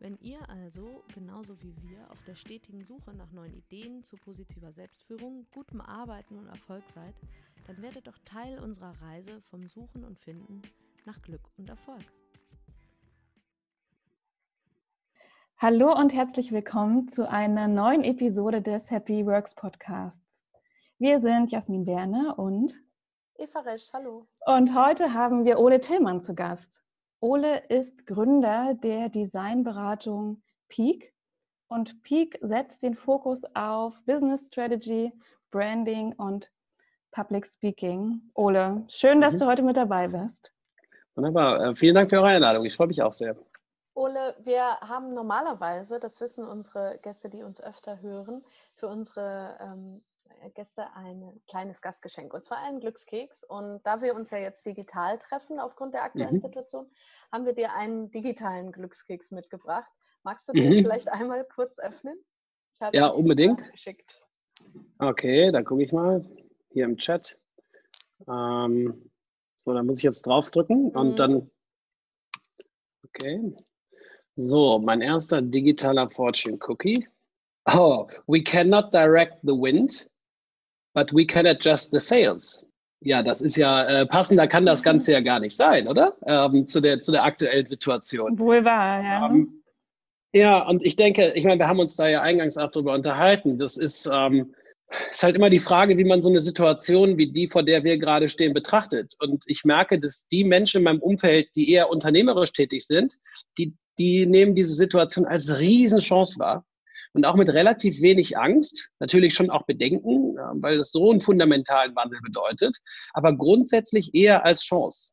Wenn ihr also, genauso wie wir, auf der stetigen Suche nach neuen Ideen zu positiver Selbstführung, gutem Arbeiten und Erfolg seid, dann werdet doch Teil unserer Reise vom Suchen und Finden nach Glück und Erfolg. Hallo und herzlich willkommen zu einer neuen Episode des Happy Works Podcasts. Wir sind Jasmin Werner und Eva Resch, hallo. Und heute haben wir Ole Tillmann zu Gast. Ole ist Gründer der Designberatung Peak und Peak setzt den Fokus auf Business Strategy, Branding und Public Speaking. Ole, schön, dass mhm. du heute mit dabei bist. Wunderbar. Äh, vielen Dank für eure Einladung. Ich freue mich auch sehr. Ole, wir haben normalerweise, das wissen unsere Gäste, die uns öfter hören, für unsere ähm, Gäste ein kleines Gastgeschenk und zwar einen Glückskeks. Und da wir uns ja jetzt digital treffen aufgrund der aktuellen mhm. Situation, haben wir dir einen digitalen Glückskeks mitgebracht. Magst du den mhm. vielleicht einmal kurz öffnen? ja, unbedingt. Geschickt. Okay, dann gucke ich mal hier im Chat. Ähm, so, da muss ich jetzt draufdrücken und mhm. dann. Okay. So, mein erster digitaler Fortune Cookie. Oh, we cannot direct the wind, but we can adjust the sails. Ja, das ist ja äh, passender kann das Ganze ja gar nicht sein, oder? Ähm, zu, der, zu der aktuellen Situation. Wohl wahr, ja. Ähm, ja, und ich denke, ich meine, wir haben uns da ja eingangs auch drüber unterhalten. Das ist, ähm, ist halt immer die Frage, wie man so eine Situation wie die, vor der wir gerade stehen, betrachtet. Und ich merke, dass die Menschen in meinem Umfeld, die eher unternehmerisch tätig sind, die, die nehmen diese Situation als Riesenchance wahr und auch mit relativ wenig Angst, natürlich schon auch Bedenken, weil das so einen fundamentalen Wandel bedeutet, aber grundsätzlich eher als Chance.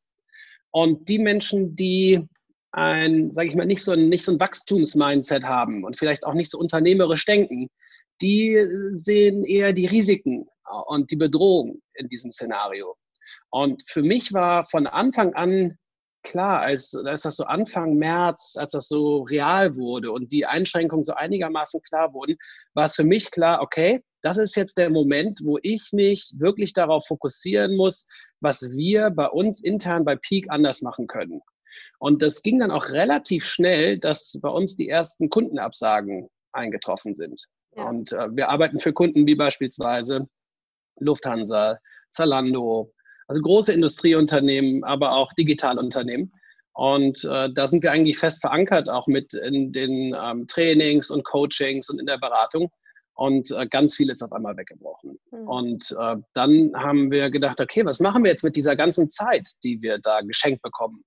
Und die Menschen, die ein, sage ich mal, nicht so ein, nicht so ein Wachstumsmindset haben und vielleicht auch nicht so unternehmerisch denken, die sehen eher die Risiken und die Bedrohung in diesem Szenario. Und für mich war von Anfang an klar, als, als das so Anfang März, als das so real wurde und die Einschränkungen so einigermaßen klar wurden, war es für mich klar, okay, das ist jetzt der Moment, wo ich mich wirklich darauf fokussieren muss, was wir bei uns intern bei Peak anders machen können. Und das ging dann auch relativ schnell, dass bei uns die ersten Kundenabsagen eingetroffen sind. Ja. Und äh, wir arbeiten für Kunden wie beispielsweise Lufthansa, Zalando, also große Industrieunternehmen, aber auch Digitalunternehmen. Und äh, da sind wir eigentlich fest verankert, auch mit in den ähm, Trainings und Coachings und in der Beratung. Und äh, ganz viel ist auf einmal weggebrochen. Mhm. Und äh, dann haben wir gedacht, okay, was machen wir jetzt mit dieser ganzen Zeit, die wir da geschenkt bekommen?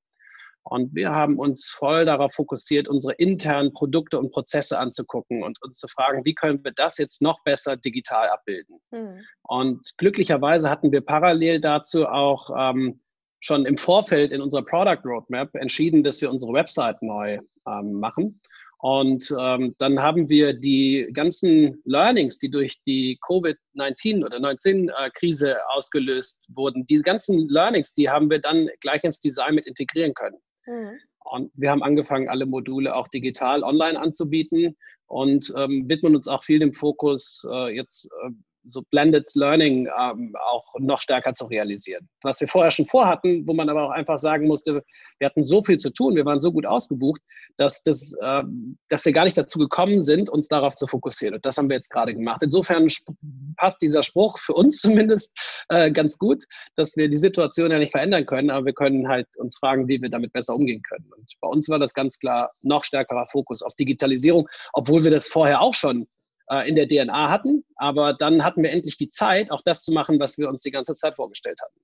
Und wir haben uns voll darauf fokussiert, unsere internen Produkte und Prozesse anzugucken und uns zu fragen, wie können wir das jetzt noch besser digital abbilden. Mhm. Und glücklicherweise hatten wir parallel dazu auch ähm, schon im Vorfeld in unserer Product Roadmap entschieden, dass wir unsere Website neu ähm, machen. Und ähm, dann haben wir die ganzen Learnings, die durch die Covid-19 oder 19-Krise äh, ausgelöst wurden, diese ganzen Learnings, die haben wir dann gleich ins Design mit integrieren können. Mhm. Und wir haben angefangen, alle Module auch digital online anzubieten und ähm, widmen uns auch viel dem Fokus äh, jetzt äh, so Blended Learning ähm, auch noch stärker zu realisieren. Was wir vorher schon vorhatten, wo man aber auch einfach sagen musste, wir hatten so viel zu tun, wir waren so gut ausgebucht, dass, das, äh, dass wir gar nicht dazu gekommen sind, uns darauf zu fokussieren. Und das haben wir jetzt gerade gemacht. Insofern passt dieser Spruch für uns zumindest äh, ganz gut, dass wir die Situation ja nicht verändern können, aber wir können halt uns fragen, wie wir damit besser umgehen können. Und bei uns war das ganz klar noch stärkerer Fokus auf Digitalisierung, obwohl wir das vorher auch schon in der DNA hatten. Aber dann hatten wir endlich die Zeit, auch das zu machen, was wir uns die ganze Zeit vorgestellt hatten.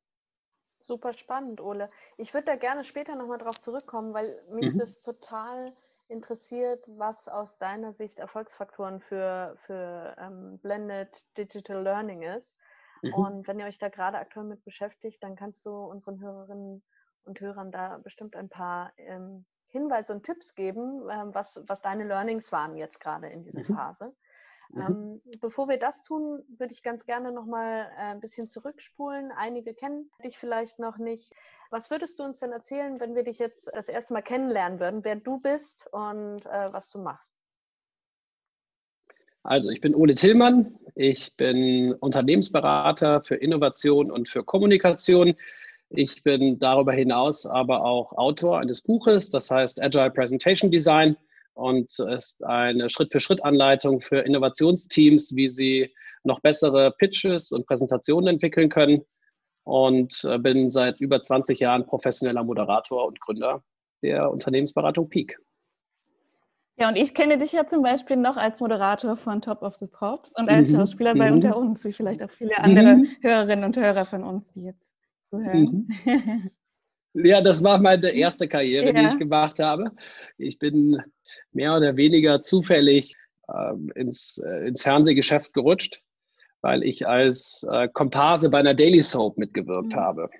Super spannend, Ole. Ich würde da gerne später nochmal drauf zurückkommen, weil mich mhm. das total interessiert, was aus deiner Sicht Erfolgsfaktoren für, für ähm, Blended Digital Learning ist. Mhm. Und wenn ihr euch da gerade aktuell mit beschäftigt, dann kannst du unseren Hörerinnen und Hörern da bestimmt ein paar ähm, Hinweise und Tipps geben, äh, was, was deine Learnings waren jetzt gerade in dieser mhm. Phase. Mhm. Ähm, bevor wir das tun, würde ich ganz gerne noch mal äh, ein bisschen zurückspulen. Einige kennen dich vielleicht noch nicht. Was würdest du uns denn erzählen, wenn wir dich jetzt das erste Mal kennenlernen würden, wer du bist und äh, was du machst? Also ich bin Ole Tillmann. Ich bin Unternehmensberater für Innovation und für Kommunikation. Ich bin darüber hinaus aber auch Autor eines Buches, das heißt Agile Presentation Design und ist eine Schritt-für-Schritt-Anleitung für Innovationsteams, wie sie noch bessere Pitches und Präsentationen entwickeln können. Und äh, bin seit über 20 Jahren professioneller Moderator und Gründer der Unternehmensberatung Peak. Ja, und ich kenne dich ja zum Beispiel noch als Moderator von Top of the Pops und als mhm. Schauspieler bei mhm. Unter uns, wie vielleicht auch viele andere mhm. Hörerinnen und Hörer von uns, die jetzt zuhören. Mhm. Ja, das war meine erste Karriere, ja. die ich gemacht habe. Ich bin mehr oder weniger zufällig äh, ins, äh, ins Fernsehgeschäft gerutscht, weil ich als äh, Komparse bei einer Daily Soap mitgewirkt mhm. habe.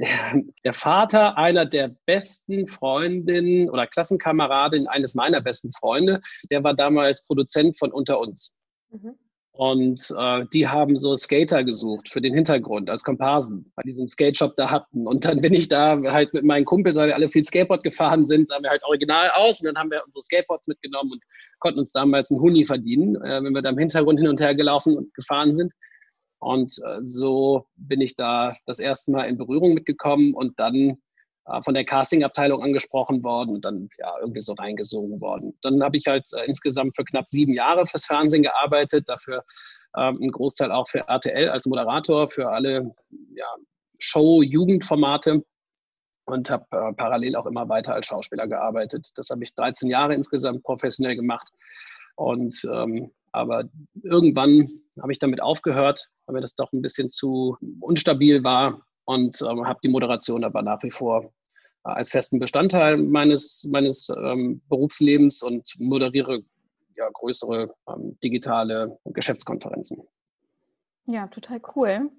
Der, der, Vater einer der besten Freundinnen oder Klassenkameradin eines meiner besten Freunde, der war damals Produzent von Unter uns. Mhm. Und äh, die haben so Skater gesucht für den Hintergrund als Komparsen bei diesem Skate Shop da hatten. Und dann bin ich da halt mit meinen Kumpels, weil wir alle viel Skateboard gefahren sind, sahen wir halt original aus. Und dann haben wir unsere Skateboards mitgenommen und konnten uns damals einen Huni verdienen, äh, wenn wir da im Hintergrund hin und her gelaufen und gefahren sind. Und äh, so bin ich da das erste Mal in Berührung mitgekommen und dann von der Castingabteilung angesprochen worden und dann ja irgendwie so reingesogen worden. Dann habe ich halt äh, insgesamt für knapp sieben Jahre fürs Fernsehen gearbeitet, dafür ähm, einen Großteil auch für RTL als Moderator, für alle ja, Show-Jugendformate und habe äh, parallel auch immer weiter als Schauspieler gearbeitet. Das habe ich 13 Jahre insgesamt professionell gemacht. Und ähm, aber irgendwann habe ich damit aufgehört, weil mir das doch ein bisschen zu unstabil war und ähm, habe die Moderation aber nach wie vor äh, als festen Bestandteil meines, meines ähm, Berufslebens und moderiere ja, größere ähm, digitale Geschäftskonferenzen. Ja, total cool.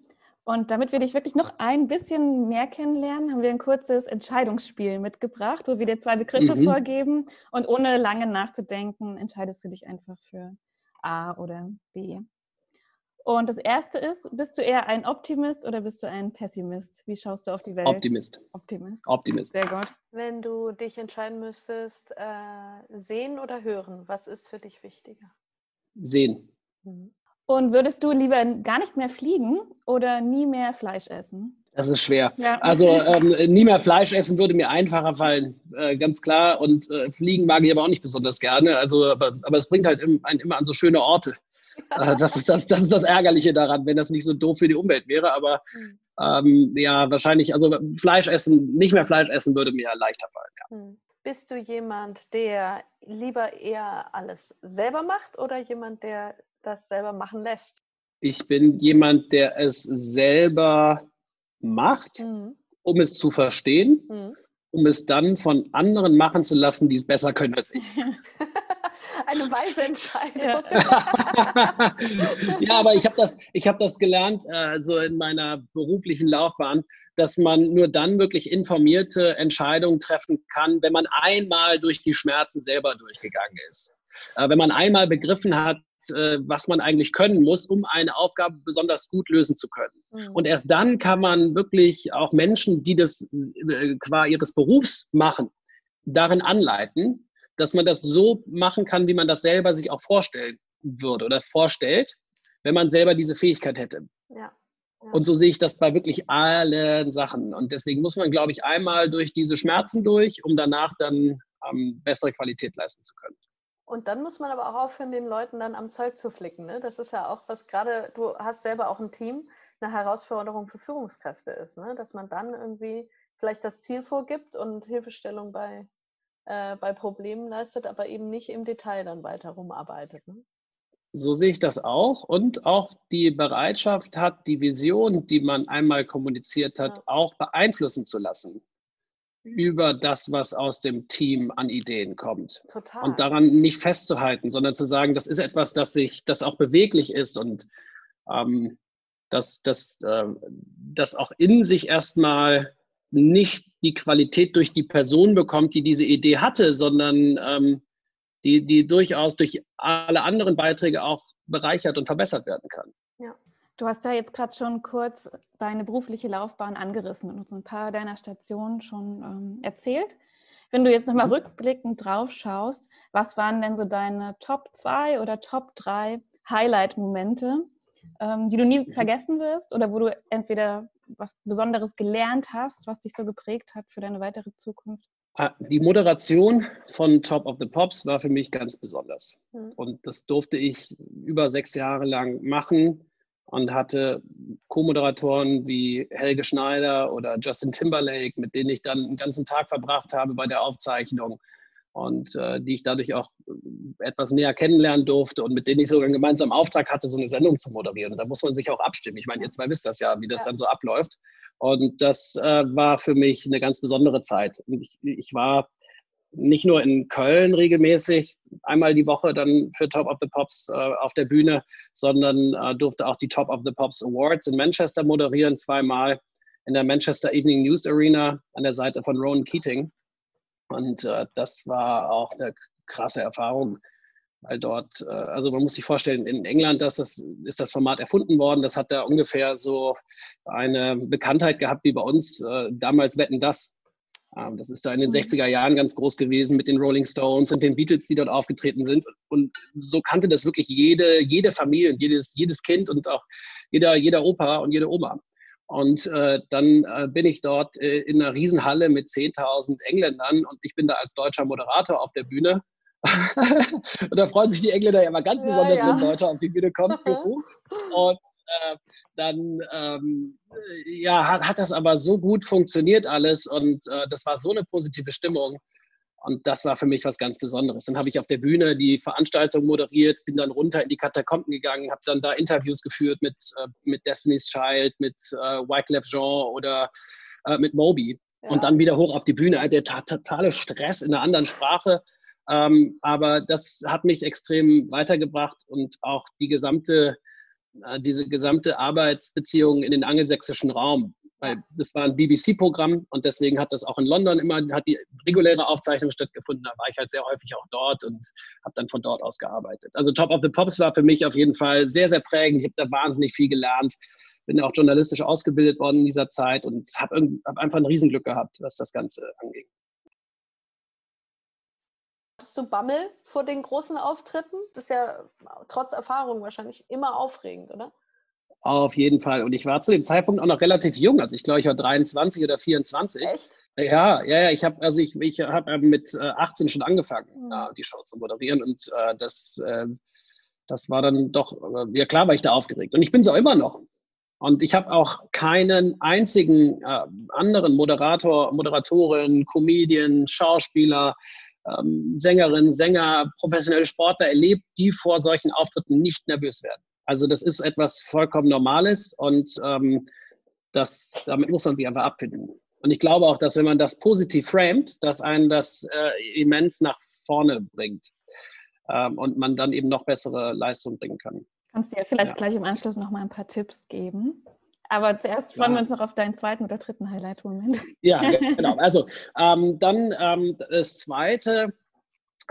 Und damit wir dich wirklich noch ein bisschen mehr kennenlernen, haben wir ein kurzes Entscheidungsspiel mitgebracht, wo wir dir zwei Begriffe mhm. vorgeben und ohne lange nachzudenken entscheidest du dich einfach für A oder B. Und das erste ist, bist du eher ein Optimist oder bist du ein Pessimist? Wie schaust du auf die Welt? Optimist. Optimist. Optimist. Sehr gut. Wenn du dich entscheiden müsstest, äh, sehen oder hören, was ist für dich wichtiger? Sehen. Mhm. Und würdest du lieber gar nicht mehr fliegen oder nie mehr Fleisch essen? Das ist schwer. Ja. Also ähm, nie mehr Fleisch essen würde mir einfacher fallen, äh, ganz klar. Und äh, fliegen mag ich aber auch nicht besonders gerne. Also, aber, aber es bringt halt einen immer an so schöne Orte. Äh, das, ist das, das ist das Ärgerliche daran, wenn das nicht so doof für die Umwelt wäre. Aber mhm. ähm, ja, wahrscheinlich, also Fleisch essen, nicht mehr Fleisch essen würde mir leichter fallen. Ja. Mhm. Bist du jemand, der lieber eher alles selber macht oder jemand, der das selber machen lässt? Ich bin jemand, der es selber macht, mhm. um es zu verstehen, mhm. um es dann von anderen machen zu lassen, die es besser können als ich. Eine weise Entscheidung. Ja, ja aber ich habe das, hab das gelernt, äh, so in meiner beruflichen Laufbahn, dass man nur dann wirklich informierte Entscheidungen treffen kann, wenn man einmal durch die Schmerzen selber durchgegangen ist. Äh, wenn man einmal begriffen hat, äh, was man eigentlich können muss, um eine Aufgabe besonders gut lösen zu können. Mhm. Und erst dann kann man wirklich auch Menschen, die das qua ihres Berufs machen, darin anleiten, dass man das so machen kann, wie man das selber sich auch vorstellen würde oder vorstellt, wenn man selber diese Fähigkeit hätte. Ja. Ja. Und so sehe ich das bei wirklich allen Sachen. Und deswegen muss man, glaube ich, einmal durch diese Schmerzen durch, um danach dann ähm, bessere Qualität leisten zu können. Und dann muss man aber auch aufhören, den Leuten dann am Zeug zu flicken. Ne? Das ist ja auch was gerade, du hast selber auch ein Team, eine Herausforderung für Führungskräfte ist, ne? dass man dann irgendwie vielleicht das Ziel vorgibt und Hilfestellung bei, äh, bei Problemen leistet, aber eben nicht im Detail dann weiter rumarbeitet. Ne? So sehe ich das auch und auch die Bereitschaft hat, die Vision, die man einmal kommuniziert hat, ja. auch beeinflussen zu lassen über das, was aus dem Team an Ideen kommt. Total. Und daran nicht festzuhalten, sondern zu sagen, das ist etwas, das sich, das auch beweglich ist und ähm, das, das, äh, das auch in sich erstmal nicht die Qualität durch die Person bekommt, die diese Idee hatte, sondern ähm, die, die durchaus durch alle anderen Beiträge auch bereichert und verbessert werden kann. Ja. Du hast ja jetzt gerade schon kurz deine berufliche Laufbahn angerissen und uns ein paar deiner Stationen schon ähm, erzählt. Wenn du jetzt nochmal mhm. rückblickend drauf schaust, was waren denn so deine Top 2 oder Top 3 Highlight-Momente, ähm, die du nie mhm. vergessen wirst oder wo du entweder was Besonderes gelernt hast, was dich so geprägt hat für deine weitere Zukunft? Ah, die Moderation von Top of the Pops war für mich ganz besonders. Mhm. Und das durfte ich über sechs Jahre lang machen und hatte Co-Moderatoren wie Helge Schneider oder Justin Timberlake, mit denen ich dann einen ganzen Tag verbracht habe bei der Aufzeichnung und äh, die ich dadurch auch äh, etwas näher kennenlernen durfte und mit denen ich sogar einen gemeinsamen Auftrag hatte, so eine Sendung zu moderieren. Und da muss man sich auch abstimmen. Ich meine, ihr zwei wisst das ja, wie das ja. dann so abläuft. Und das äh, war für mich eine ganz besondere Zeit. Ich, ich war nicht nur in Köln regelmäßig, einmal die Woche dann für Top of the Pops äh, auf der Bühne, sondern äh, durfte auch die Top of the Pops Awards in Manchester moderieren, zweimal in der Manchester Evening News Arena an der Seite von Rowan Keating. Und äh, das war auch eine krasse Erfahrung, weil dort, äh, also man muss sich vorstellen, in England das ist, ist das Format erfunden worden. Das hat da ungefähr so eine Bekanntheit gehabt wie bei uns äh, damals Wetten das. Ähm, das ist da in den 60er mhm. Jahren ganz groß gewesen mit den Rolling Stones und den Beatles, die dort aufgetreten sind. Und so kannte das wirklich jede, jede Familie, jedes, jedes Kind und auch jeder, jeder Opa und jede Oma. Und äh, dann äh, bin ich dort äh, in einer Riesenhalle mit 10.000 Engländern und ich bin da als deutscher Moderator auf der Bühne. und da freuen sich die Engländer ja immer ganz ja, besonders, ja. wenn Deutscher auf die Bühne kommt. und äh, dann ähm, ja, hat, hat das aber so gut funktioniert alles und äh, das war so eine positive Stimmung. Und das war für mich was ganz Besonderes. Dann habe ich auf der Bühne die Veranstaltung moderiert, bin dann runter in die Katakomben gegangen, habe dann da Interviews geführt mit, äh, mit Destiny's Child, mit äh, Wyclef Jean oder äh, mit Moby. Ja. Und dann wieder hoch auf die Bühne. Der totale Stress in einer anderen Sprache. Ähm, aber das hat mich extrem weitergebracht und auch die gesamte äh, diese gesamte Arbeitsbeziehung in den angelsächsischen Raum. Weil das war ein BBC-Programm und deswegen hat das auch in London immer, hat die reguläre Aufzeichnung stattgefunden. Da war ich halt sehr häufig auch dort und habe dann von dort aus gearbeitet. Also Top of the Pops war für mich auf jeden Fall sehr, sehr prägend. Ich habe da wahnsinnig viel gelernt. Bin auch journalistisch ausgebildet worden in dieser Zeit und habe hab einfach ein Riesenglück gehabt, was das Ganze anging. Hast du Bammel vor den großen Auftritten? Das ist ja trotz Erfahrung wahrscheinlich immer aufregend, oder? Auf jeden Fall. Und ich war zu dem Zeitpunkt auch noch relativ jung. Also ich glaube, ich war 23 oder 24. Echt? Ja, ja, ja. Ich habe also ich, ich habe ähm, mit 18 äh, schon angefangen, mhm. die Show zu moderieren. Und äh, das, äh, das war dann doch, äh, ja klar war ich da aufgeregt. Und ich bin so immer noch. Und ich habe auch keinen einzigen äh, anderen Moderator, Moderatorin, Comedian, Schauspieler, ähm, Sängerinnen, Sänger, professionelle Sportler erlebt, die vor solchen Auftritten nicht nervös werden. Also das ist etwas vollkommen Normales und ähm, das, damit muss man sich einfach abfinden. Und ich glaube auch, dass wenn man das positiv framet, dass einen das äh, immens nach vorne bringt ähm, und man dann eben noch bessere Leistung bringen kann. Kannst du ja vielleicht ja. gleich im Anschluss noch mal ein paar Tipps geben? Aber zuerst freuen ja. wir uns noch auf deinen zweiten oder dritten Highlight-Moment. Ja, genau. Also ähm, dann ähm, das zweite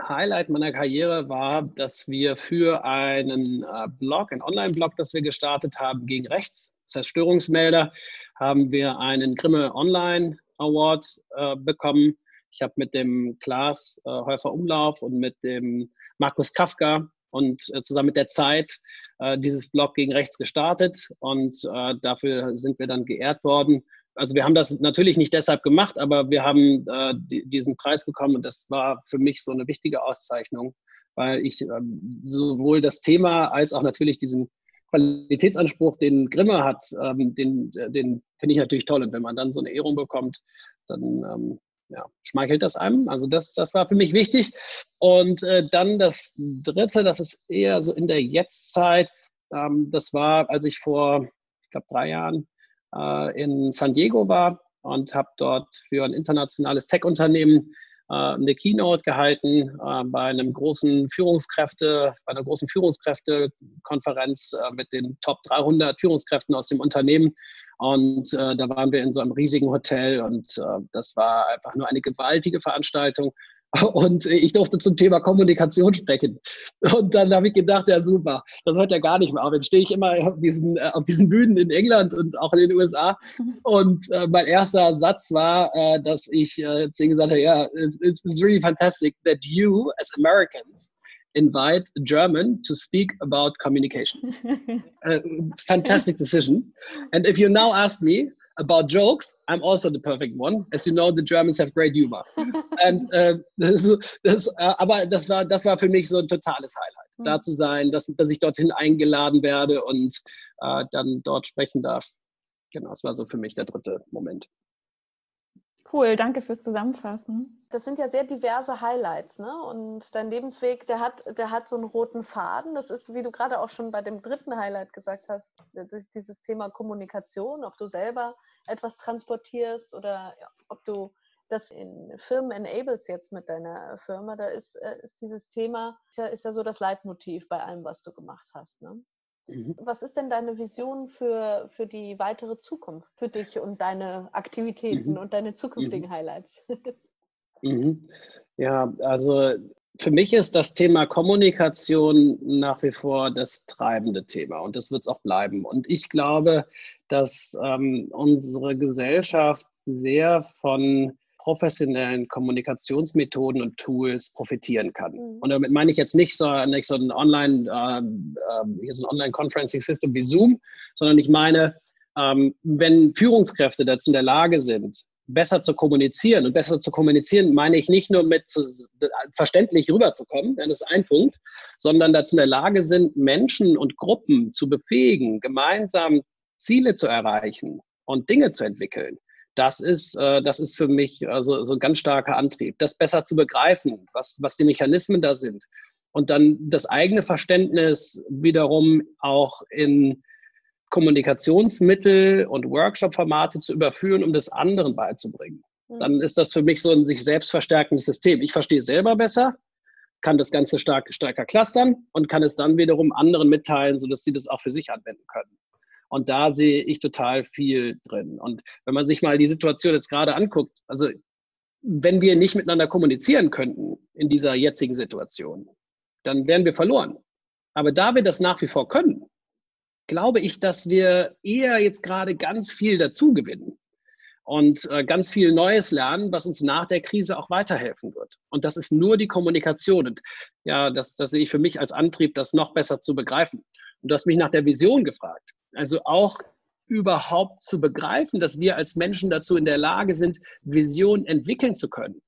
Highlight meiner Karriere war, dass wir für einen äh, Blog, einen Online-Blog, das wir gestartet haben, gegen Rechts, Zerstörungsmelder, haben wir einen Grimme Online Award äh, bekommen. Ich habe mit dem Klaas äh, Häufer Umlauf und mit dem Markus Kafka und äh, zusammen mit der Zeit äh, dieses Blog gegen rechts gestartet und äh, dafür sind wir dann geehrt worden. Also wir haben das natürlich nicht deshalb gemacht, aber wir haben äh, die, diesen Preis bekommen und das war für mich so eine wichtige Auszeichnung, weil ich ähm, sowohl das Thema als auch natürlich diesen Qualitätsanspruch, den Grimme hat, ähm, den, den finde ich natürlich toll. Und wenn man dann so eine Ehrung bekommt, dann ähm, ja, schmeichelt das einem. Also das, das war für mich wichtig. Und äh, dann das Dritte, das ist eher so in der Jetztzeit. Ähm, das war, als ich vor, ich glaube, drei Jahren äh, in San Diego war und habe dort für ein internationales Tech-Unternehmen äh, eine Keynote gehalten äh, bei einem großen Führungskräfte, bei einer großen Führungskräftekonferenz äh, mit den Top 300 Führungskräften aus dem Unternehmen Und äh, da waren wir in so einem riesigen Hotel und äh, das war einfach nur eine gewaltige Veranstaltung. Und ich durfte zum Thema Kommunikation sprechen. Und dann habe ich gedacht, ja super, das hört ja gar nicht mehr auf. Jetzt stehe ich immer auf diesen, äh, auf diesen Bühnen in England und auch in den USA. Und äh, mein erster Satz war, äh, dass ich äh, zu gesagt habe, ja, it's, it's really fantastic that you as Americans invite a German to speak about communication. uh, fantastic decision. And if you now ask me, about jokes, I'm also the perfect one. As you know, the Germans have great humor. And, äh, das, das, äh, aber das war, das war für mich so ein totales Highlight, mhm. da zu sein, dass, dass ich dorthin eingeladen werde und äh, dann dort sprechen darf. Genau, das war so für mich der dritte Moment. Cool, danke fürs Zusammenfassen. Das sind ja sehr diverse Highlights, ne? Und dein Lebensweg, der hat, der hat so einen roten Faden. Das ist, wie du gerade auch schon bei dem dritten Highlight gesagt hast, dieses Thema Kommunikation, ob du selber etwas transportierst oder ja, ob du das in Firmen enables jetzt mit deiner Firma. Da ist, äh, ist dieses Thema, ist ja, ist ja so das Leitmotiv bei allem, was du gemacht hast. Ne? Mhm. Was ist denn deine Vision für, für die weitere Zukunft, für dich und deine Aktiviiten mhm. und deine zukünftigen mhm. Highlights? Mhm. Ja, also für mich ist das Thema Kommunikation nach wie vor das treibende Thema und das wird es auch bleiben. Und ich glaube, dass ähm, unsere Gesellschaft sehr von professionellen Kommunikationsmethoden und Tools profitieren kann. Mhm. Und damit meine ich jetzt nicht so, nicht so ein Online, äh, äh, hier so ein Online-Conferencing-System wie Zoom, sondern ich meine, ähm, wenn Führungskräfte dazu in der Lage sind, besser zu kommunizieren. Und besser zu kommunizieren meine ich nicht nur mit zu, verständlich rüberzukommen, das ist ein Punkt, sondern dazu in der Lage sind, Menschen und Gruppen zu befähigen, gemeinsam Ziele zu erreichen und Dinge zu entwickeln. Das ist, äh, das ist für mich also, so ein ganz starker Antrieb, das besser zu begreifen, was, was die Mechanismen da sind. Und dann das eigene Verständnis wiederum auch in Kommunikationsmittel und Workshop-Formate zu überführen, um das anderen beizubringen. Mhm. Dann ist das für mich so ein sich selbst verstärkendes System. Ich verstehe es selber besser, kann das Ganze stark, stärker clustern und kann es dann wiederum anderen mitteilen, sodass sie das auch für sich anwenden können. Und da sehe ich total viel drin. Und wenn man sich mal die Situation jetzt gerade anguckt, also wenn wir nicht miteinander kommunizieren könnten in dieser jetzigen Situation, dann wären wir verloren. Aber da wir das nach wie vor können, glaube ich, dass wir eher jetzt gerade ganz viel dazu gewinnen und äh, ganz viel Neues lernen, was uns nach der Krise auch weiterhelfen wird. Und das ist nur die Kommunikation. Und ja, das, das sehe ich für mich als Antrieb, das noch besser zu begreifen. Und du hast mich nach der Vision gefragt. Also auch überhaupt zu begreifen, dass wir als Menschen dazu in der Lage sind, Visionen entwickeln zu können.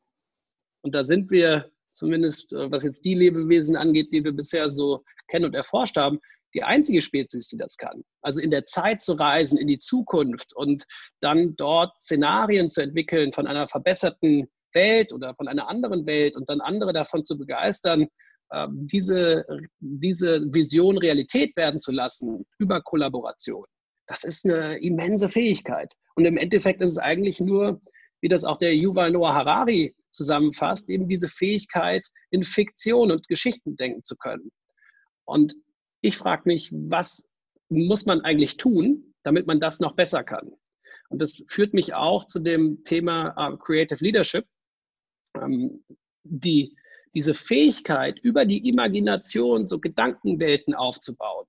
Und da sind wir zumindest, äh, was jetzt die Lebewesen angeht, die wir bisher so kennen und erforscht haben, die einzige Spezies, die das kann. Also in der Zeit zu reisen, in die Zukunft und dann dort Szenarien zu entwickeln von einer verbesserten Welt oder von einer anderen Welt und dann andere davon zu begeistern, diese, diese Vision Realität werden zu lassen über Kollaboration. Das ist eine immense Fähigkeit. Und im Endeffekt ist es eigentlich nur, wie das auch der Yuval Noah Harari zusammenfasst, eben diese Fähigkeit, in Fiktion und Geschichten denken zu können. Und ich frage mich, was muss man eigentlich tun, damit man das noch besser kann? Und das führt mich auch zu dem Thema uh, Creative Leadership. Ähm, die, diese Fähigkeit, über die Imagination so Gedankenwelten aufzubauen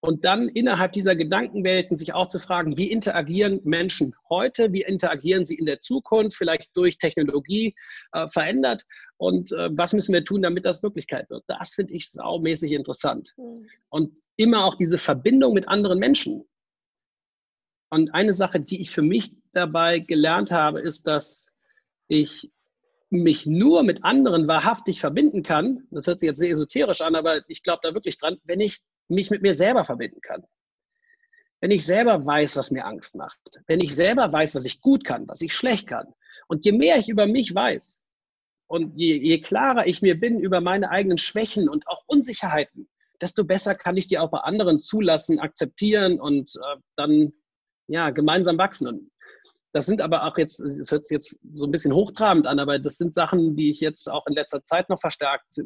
und dann innerhalb dieser Gedankenwelten sich auch zu fragen, wie interagieren Menschen heute, wie interagieren sie in der Zukunft, vielleicht durch Technologie äh, verändert und äh, was müssen wir tun, damit das Wirklichkeit wird. Das finde ich saumäßig interessant. Mhm. Und immer auch diese Verbindung mit anderen Menschen. Und eine Sache, die ich für mich dabei gelernt habe, ist, dass ich mich nur mit anderen wahrhaftig verbinden kann. Das hört sich jetzt sehr esoterisch an, aber ich glaube da wirklich dran, wenn ich mich mit mir selber verbinden kann. Wenn ich selber weiß, was mir Angst macht, wenn ich selber weiß, was ich gut kann, was ich schlecht kann. Und je mehr ich über mich weiß und je, je klarer ich mir bin über meine eigenen Schwächen und auch Unsicherheiten, desto besser kann ich die auch bei anderen zulassen, akzeptieren und äh, dann ja, gemeinsam wachsen. Und das sind aber auch jetzt, es hört sich jetzt so ein bisschen hochtrabend an, aber das sind Sachen, die ich jetzt auch in letzter Zeit noch verstärkt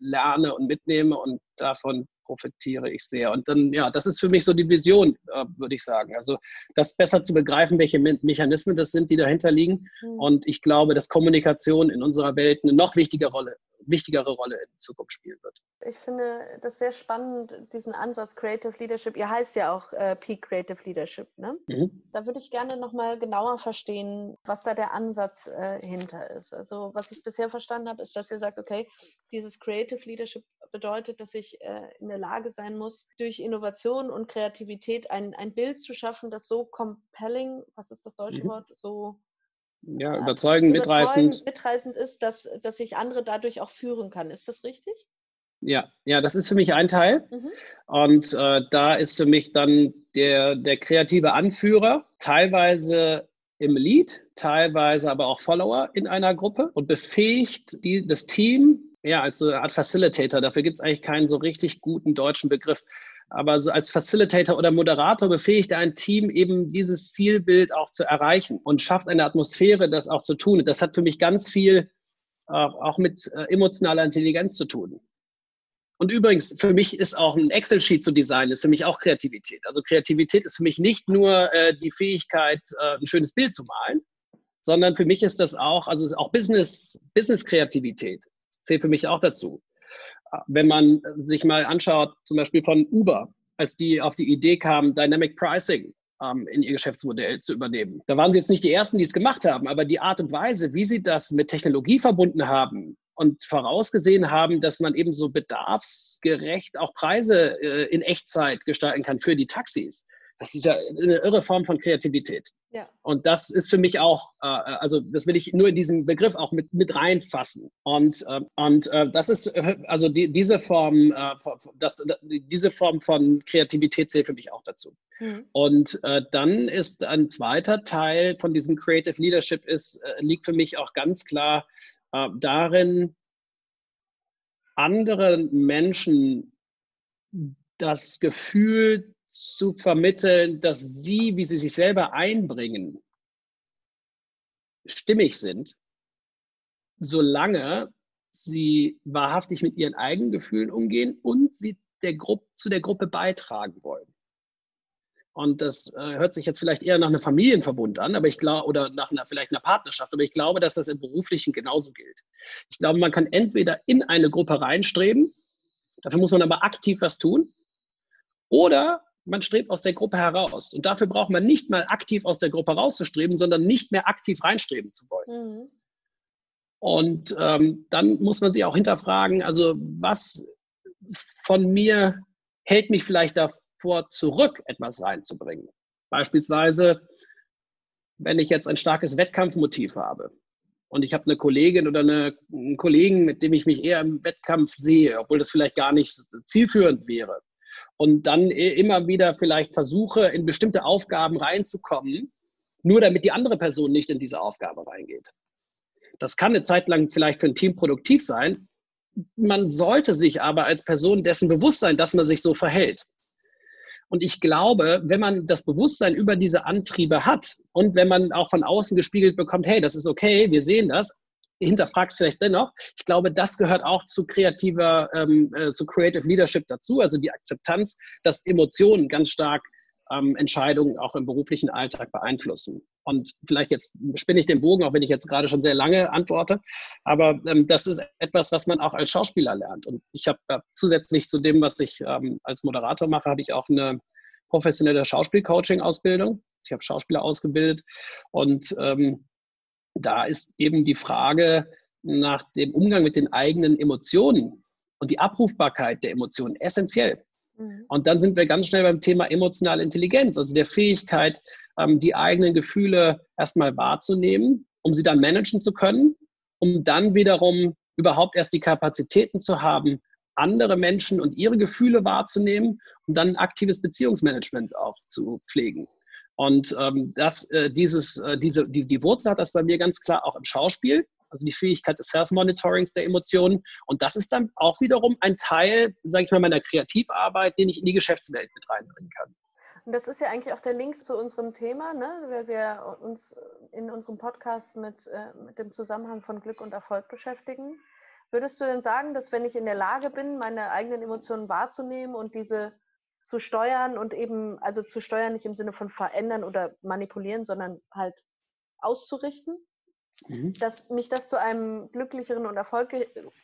lerne und mitnehme und davon profitiere ich sehr. Und dann, ja, das ist für mich so die Vision, äh, würde ich sagen. Also das besser zu begreifen, welche Me Mechanismen das sind, die dahinter liegen. Mhm. Und ich glaube, dass Kommunikation in unserer Welt eine noch wichtige Rolle wichtigere Rolle in Zukunft spielen wird. Ich finde das sehr spannend, diesen Ansatz Creative Leadership. Ihr heißt ja auch äh, Peak Creative Leadership. Ne? Mhm. Da würde ich gerne nochmal genauer verstehen, was da der Ansatz äh, hinter ist. Also was ich bisher verstanden habe, ist, dass ihr sagt, okay, dieses Creative Leadership bedeutet, dass ich äh, in der Lage sein muss, durch Innovation und Kreativität ein, ein Bild zu schaffen, das so compelling, was ist das deutsche mhm. Wort, so ja, äh, überzeugend, mitreißend. mitreißend ist, dass, dass ich andere dadurch auch führen kann. Ist das richtig? Ja, ja, das ist für mich ein Teil. Mhm. Und äh, da ist für mich dann der, der kreative Anführer, teilweise im Lead, teilweise aber auch Follower in einer Gruppe und befähigt die, das Team, ja, als so eine Art Facilitator. Dafür gibt es eigentlich keinen so richtig guten deutschen Begriff aber so als Facilitator oder Moderator befähigt er ein Team eben dieses Zielbild auch zu erreichen und schafft eine Atmosphäre, das auch zu tun. Das hat für mich ganz viel äh, auch mit äh, emotionaler Intelligenz zu tun. Und übrigens, für mich ist auch ein Excel-Sheet zu designen, ist für mich auch Kreativität. Also Kreativität ist für mich nicht nur äh, die Fähigkeit, äh, ein schönes Bild zu malen, sondern für mich ist das auch, also auch Business, Business-Kreativität zählt für mich auch dazu wenn man sich mal anschaut, zum Beispiel von Uber, als die auf die Idee kamen, Dynamic Pricing ähm, in ihr Geschäftsmodell zu übernehmen. Da waren sie jetzt nicht die Ersten, die es gemacht haben, aber die Art und Weise, wie sie das mit Technologie verbunden haben und vorausgesehen haben, dass man eben so bedarfsgerecht auch Preise äh, in Echtzeit gestalten kann für die Taxis. Das ist ja eine irre Form von Kreativität. Ja. Und das ist für mich auch, äh, also das will ich nur in diesem Begriff auch mit, mit reinfassen. Und, äh, und äh, das ist, äh, also die, diese Form, äh, das, diese Form von Kreativität zählt für mich auch dazu. Mhm. Und äh, dann ist ein zweiter Teil von diesem Creative Leadership ist, liegt für mich auch ganz klar darin, anderen Menschen das Gefühl zu vermitteln, dass sie, wie sie sich selber einbringen, stimmig sind, solange sie wahrhaftig mit ihren eigenen Gefühlen umgehen und sie der Gruppe, zu der Gruppe beitragen wollen. Und das äh, hört sich jetzt vielleicht eher nach einem Familienverbund an, aber ich glaube, oder nach einer, vielleicht einer Partnerschaft, aber ich glaube, dass das im Beruflichen genauso gilt. Ich glaube, man kann entweder in eine Gruppe reinstreben, dafür muss man aber aktiv was tun, oder man strebt aus der Gruppe heraus. Und dafür braucht man nicht mal aktiv aus der Gruppe rauszustreben, sondern nicht mehr aktiv reinstreben zu wollen. Mhm. Und ähm, dann muss man sich auch hinterfragen, also was von mir hält mich vielleicht davor zurück, etwas reinzubringen. Beispielsweise, wenn ich jetzt ein starkes Wettkampfmotiv habe und ich habe eine Kollegin oder eine, einen Kollegen, mit dem ich mich eher im Wettkampf sehe, obwohl das vielleicht gar nicht zielführend wäre, und dann immer wieder vielleicht versuche, in bestimmte Aufgaben reinzukommen, nur damit die andere Person nicht in diese Aufgabe reingeht. Das kann eine Zeit lang vielleicht für ein Team produktiv sein. Man sollte sich aber als Person dessen bewusst sein, dass man sich so verhält. Und ich glaube, wenn man das Bewusstsein über diese Antriebe hat und wenn man auch von außen gespiegelt bekommt, hey, das ist okay, wir sehen das, hinterfragst vielleicht dennoch. Ich glaube, das gehört auch zu kreativer, ähm, äh, zu Creative Leadership dazu, also die Akzeptanz, dass Emotionen ganz stark ähm, Entscheidungen auch im beruflichen Alltag beeinflussen. Und vielleicht jetzt spinne ich den Bogen, auch wenn ich jetzt gerade schon sehr lange antworte, aber ähm, das ist etwas, was man auch als Schauspieler lernt. Und ich habe äh, zusätzlich zu dem, was ich ähm, als Moderator mache, habe ich auch eine professionelle Schauspielcoaching-Ausbildung. Ich habe Schauspieler ausgebildet und ähm, da ist eben die Frage nach dem Umgang mit den eigenen Emotionen und die Abrufbarkeit der Emotionen essentiell. Mhm. Und dann sind wir ganz schnell beim Thema emotionale Intelligenz, also der Fähigkeit, ähm, die eigenen Gefühle erstmal wahrzunehmen, um sie dann managen zu können, um dann wiederum überhaupt erst die Kapazitäten zu haben, andere Menschen und ihre Gefühle wahrzunehmen und dann ein aktives Beziehungsmanagement auch zu pflegen. Und ähm, das, äh, dieses, äh, diese, die, die Wurzel hat das bei mir ganz klar auch im Schauspiel, also die Fähigkeit des Self-Monitorings der Emotionen. Und das ist dann auch wiederum ein Teil, sage ich mal, meiner Kreativarbeit, den ich in die Geschäftswelt mit reinbringen kann. Und das ist ja eigentlich auch der Link zu unserem Thema, ne? weil wir uns in unserem Podcast mit, äh, mit dem Zusammenhang von Glück und Erfolg beschäftigen. Würdest du denn sagen, dass wenn ich in der Lage bin, meine eigenen Emotionen wahrzunehmen und diese zu steuern und eben, also zu steuern nicht im Sinne von verändern oder manipulieren, sondern halt auszurichten, mhm. dass mich das zu einem glücklicheren und erfolg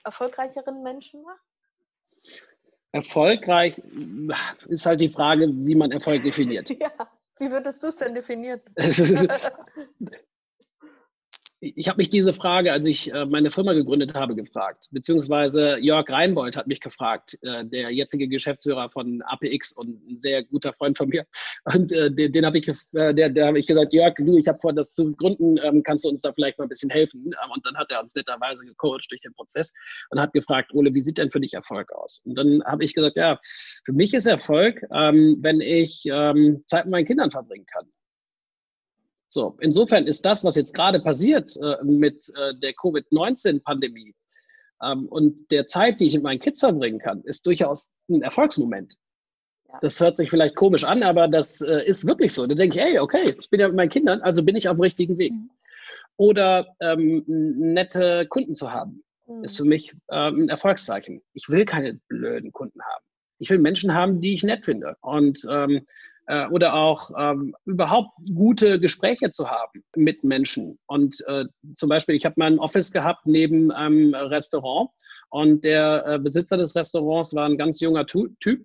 erfolgreicheren Menschen macht? Erfolgreich ist halt die Frage, wie man Erfolg definiert. Ja, wie würdest du es denn definieren? ich habe mich diese Frage, als ich äh, meine Firma gegründet habe, gefragt. Beziehungsweise Jörg Reinbold hat mich gefragt, äh, der jetzige Geschäftsführer von APX und ein sehr guter Freund von mir. Und äh, den, den habe ich, äh, der, der habe ich gesagt, Jörg, du, ich habe vor, das zu gründen, ähm, kannst du uns da vielleicht mal ein bisschen helfen? Ähm, und dann hat er uns netterweise gecoacht durch den Prozess und hat gefragt, Ole, wie sieht denn für dich Erfolg aus? Und dann habe ich gesagt, ja, für mich ist Erfolg, ähm, wenn ich ähm, Zeit mit meinen Kindern verbringen kann. So, insofern ist das, was jetzt gerade passiert äh, mit äh, der Covid-19-Pandemie ähm, und der Zeit, die ich mit meinen Kids verbringen kann, ist durchaus ein Erfolgsmoment. Ja. Das hört sich vielleicht komisch an, aber das äh, ist wirklich so. Da denke ich, hey, okay, ich bin ja mit meinen Kindern, also bin ich auf dem richtigen Weg. Mhm. Oder ähm, nette Kunden zu haben, mhm. ist für mich ähm, ein Erfolgszeichen. Ich will keine blöden Kunden haben. Ich will Menschen haben, die ich nett finde. Und ähm, äh, oder auch ähm, überhaupt gute Gespräche zu haben mit Menschen. Und äh, zum Beispiel, ich habe mal ein Office gehabt neben einem Restaurant und der äh, Besitzer des Restaurants war ein ganz junger tu Typ.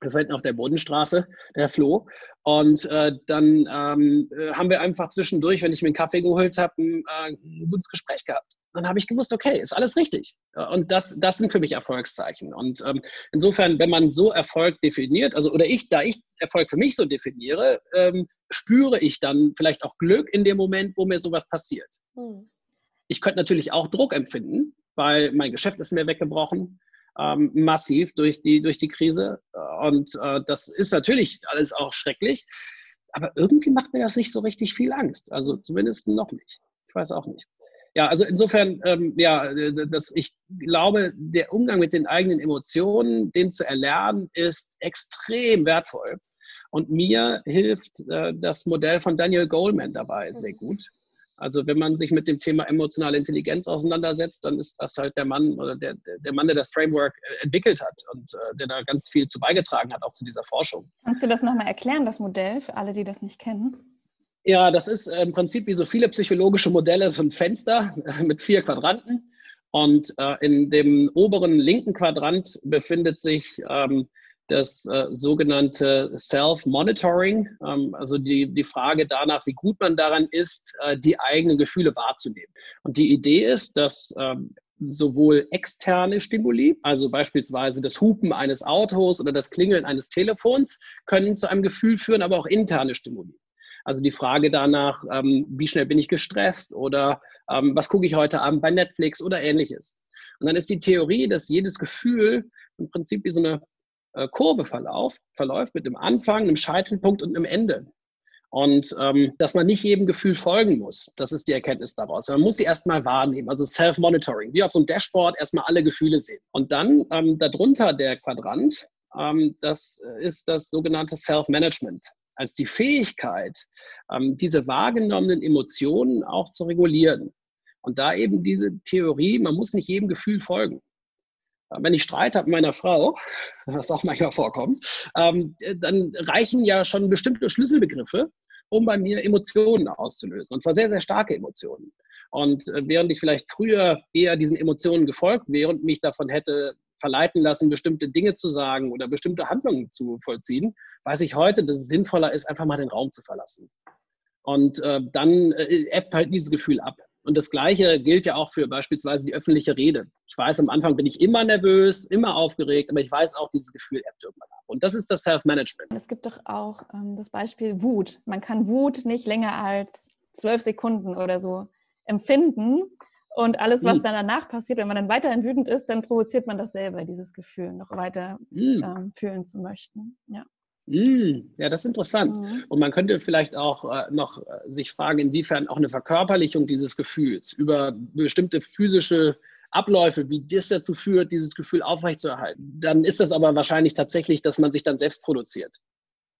Das war hinten auf der Bodenstraße, der Flo. Und äh, dann ähm, äh, haben wir einfach zwischendurch, wenn ich mir einen Kaffee geholt habe, ein, äh, ein gutes Gespräch gehabt dann habe ich gewusst, okay, ist alles richtig. Und das, das sind für mich Erfolgszeichen. Und ähm, insofern, wenn man so Erfolg definiert, also oder ich, da ich Erfolg für mich so definiere, ähm, spüre ich dann vielleicht auch Glück in dem Moment, wo mir sowas passiert. Hm. Ich könnte natürlich auch Druck empfinden, weil mein Geschäft ist mir weggebrochen, ähm, massiv durch die, durch die Krise. Und äh, das ist natürlich alles auch schrecklich. Aber irgendwie macht mir das nicht so richtig viel Angst. Also zumindest noch nicht. Ich weiß auch nicht ja, also insofern, ähm, ja, das, ich glaube, der Umgang mit den eigenen Emotionen, den zu erlernen, ist extrem wertvoll. Und mir hilft äh, das Modell von Daniel Goleman dabei sehr mhm. gut. Also wenn man sich mit dem Thema emotionale Intelligenz auseinandersetzt, dann ist das halt der Mann oder der, der Mann, der das Framework äh, entwickelt hat und äh, der da ganz viel zu beigetragen hat, auch zu dieser Forschung. Kannst du das nochmal erklären, das Modell, für alle, die das nicht kennen? Ja, das ist im Prinzip wie so viele psychologische Modelle so ein Fenster äh, mit vier Quadranten. Und äh, in dem oberen linken Quadrant befindet sich ähm, das äh, sogenannte Self-Monitoring, ähm, also die, die Frage danach, wie gut man daran ist, äh, die eigenen Gefühle wahrzunehmen. Und die Idee ist, dass ähm, sowohl externe Stimuli, also beispielsweise das Hupen eines Autos oder das Klingeln eines Telefons, können zu einem Gefühl führen, aber auch interne Stimuli. Also die Frage danach, ähm, wie schnell bin ich gestresst oder ähm, was gucke ich heute Abend bei Netflix oder ähnliches. Und dann ist die Theorie, dass jedes Gefühl im Prinzip wie so eine äh, Kurve verlauf, verläuft mit einem Anfang, einem Scheitelpunkt und einem Ende. Und ähm, dass man nicht jedem Gefühl folgen muss, das ist die Erkenntnis daraus. Man muss sie erstmal wahrnehmen, also Self-Monitoring, wie auf so einem Dashboard erstmal alle Gefühle sehen. Und dann ähm, darunter der Quadrant, ähm, das ist das sogenannte Self-Management als die Fähigkeit, ähm, diese wahrgenommenen Emotionen auch zu regulieren. Und da eben diese Theorie, man muss nicht jedem Gefühl folgen. Äh, wenn ich Streit habe mit meiner Frau, was auch manchmal vorkommt, ähm, dann reichen ja schon bestimmte Schlüsselbegriffe, um bei mir Emotionen auszulösen. Und zwar sehr, sehr starke Emotionen. Und äh, während ich vielleicht früher eher diesen Emotionen gefolgt wäre und mich davon hätte verleiten lassen, bestimmte Dinge zu sagen oder bestimmte Handlungen zu vollziehen, weiß ich heute, dass es sinnvoller ist, einfach mal den Raum zu verlassen. Und äh, dann äh, ebbt halt dieses Gefühl ab. Und das Gleiche gilt ja auch für beispielsweise die öffentliche Rede. Ich weiß, am Anfang bin ich immer nervös, immer aufgeregt, aber ich weiß auch, dieses Gefühl ebbt irgendwann ab. Und das ist das Self-Management. Es gibt doch auch ähm, das Beispiel Wut. Man kann Wut nicht länger als zwölf Sekunden oder so empfinden. Und alles, was mhm. dann danach passiert, wenn man dann weiterhin wütend ist, dann provoziert man das selber, dieses Gefühl, noch weiter mhm. ähm, fühlen zu möchten. Ja. Mm, ja, das ist interessant. Mhm. Und man könnte vielleicht auch äh, noch äh, sich fragen, inwiefern auch eine Verkörperlichung dieses Gefühls über bestimmte physische Abläufe, wie das dazu führt, dieses Gefühl aufrechtzuerhalten. Dann ist das aber wahrscheinlich tatsächlich, dass man sich dann selbst produziert.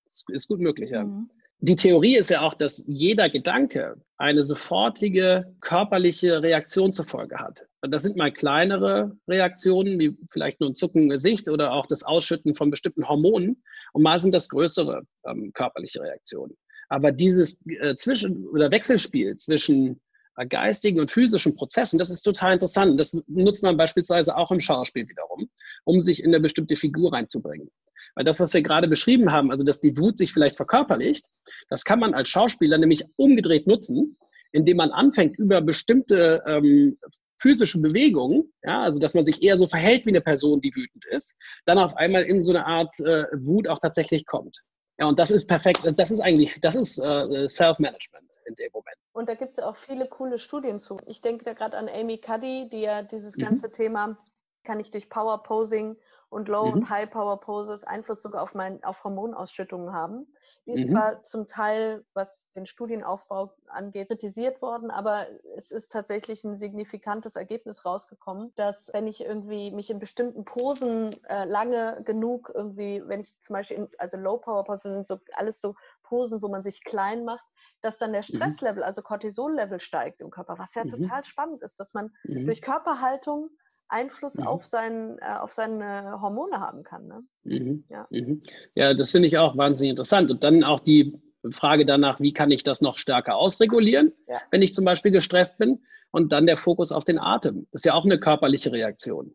Das ist gut möglich, ja. Mhm. Die Theorie ist ja auch, dass jeder Gedanke eine sofortige körperliche Reaktion zur Folge hat. Das sind mal kleinere Reaktionen, wie vielleicht nur ein Zucken im Gesicht oder auch das Ausschütten von bestimmten Hormonen. Und mal sind das größere ähm, körperliche Reaktionen. Aber dieses äh, Zwischen- oder Wechselspiel zwischen äh, geistigen und physischen Prozessen, das ist total interessant. Das nutzt man beispielsweise auch im Schauspiel wiederum, um sich in eine bestimmte Figur reinzubringen. Weil das, was wir gerade beschrieben haben, also dass die Wut sich vielleicht verkörperlicht, das kann man als Schauspieler nämlich umgedreht nutzen, indem man anfängt, über bestimmte ähm, physische Bewegungen, ja, also dass man sich eher so verhält wie eine Person, die wütend ist, dann auf einmal in so eine Art äh, Wut auch tatsächlich kommt. Ja, und das ist perfekt. Das ist eigentlich, das ist äh, Self-Management in dem Moment. Und da gibt es ja auch viele coole Studien zu. Ich denke da gerade an Amy Cuddy, die ja dieses mhm. ganze Thema kann ich durch Power Posing und Low- mhm. und High-Power-Poses Einfluss sogar auf, mein, auf Hormonausschüttungen haben. Die ist mhm. zwar zum Teil, was den Studienaufbau angeht, kritisiert worden, aber es ist tatsächlich ein signifikantes Ergebnis rausgekommen, dass wenn ich irgendwie mich in bestimmten Posen äh, lange genug irgendwie, wenn ich zum Beispiel, in, also Low-Power-Poses sind so alles so Posen, wo man sich klein macht, dass dann der mhm. Stresslevel, also Cortisol-Level steigt im Körper, was ja mhm. total spannend ist, dass man mhm. durch Körperhaltung Einfluss mhm. auf, sein, äh, auf seine Hormone haben kann. Ne? Mhm. Ja. Mhm. ja, das finde ich auch wahnsinnig interessant. Und dann auch die Frage danach, wie kann ich das noch stärker ausregulieren, ja. wenn ich zum Beispiel gestresst bin. Und dann der Fokus auf den Atem. Das ist ja auch eine körperliche Reaktion.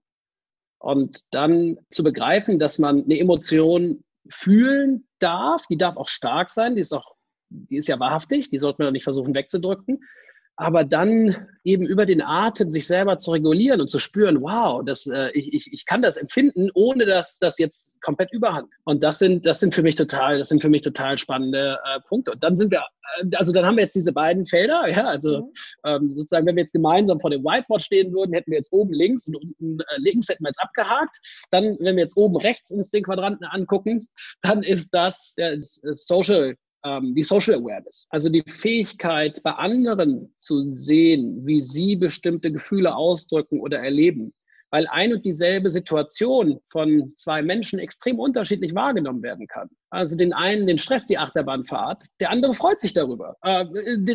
Und dann zu begreifen, dass man eine Emotion fühlen darf, die darf auch stark sein, die ist auch, die ist ja wahrhaftig, die sollte man doch nicht versuchen wegzudrücken aber dann eben über den Atem sich selber zu regulieren und zu spüren, wow, das, äh, ich, ich, ich kann das empfinden, ohne dass das jetzt komplett überhand. Und das sind, das sind für mich total, das sind für mich total spannende äh, Punkte. Und dann sind wir, äh, also dann haben wir jetzt diese beiden Felder, ja, also mhm. ähm, sozusagen, wenn wir jetzt gemeinsam vor dem Whiteboard stehen würden, hätten wir jetzt oben links und unten äh, links hätten wir jetzt abgehakt. Dann, wenn wir jetzt oben rechts uns den Quadranten angucken, dann ist das der Social ähm, die Social Awareness, also die Fähigkeit, bei anderen zu sehen, wie sie bestimmte Gefühle ausdrücken oder erleben weil ein und dieselbe Situation von zwei Menschen extrem unterschiedlich wahrgenommen werden kann. Also den einen den Stress, die Achterbahnfahrt, der andere freut sich darüber. Äh,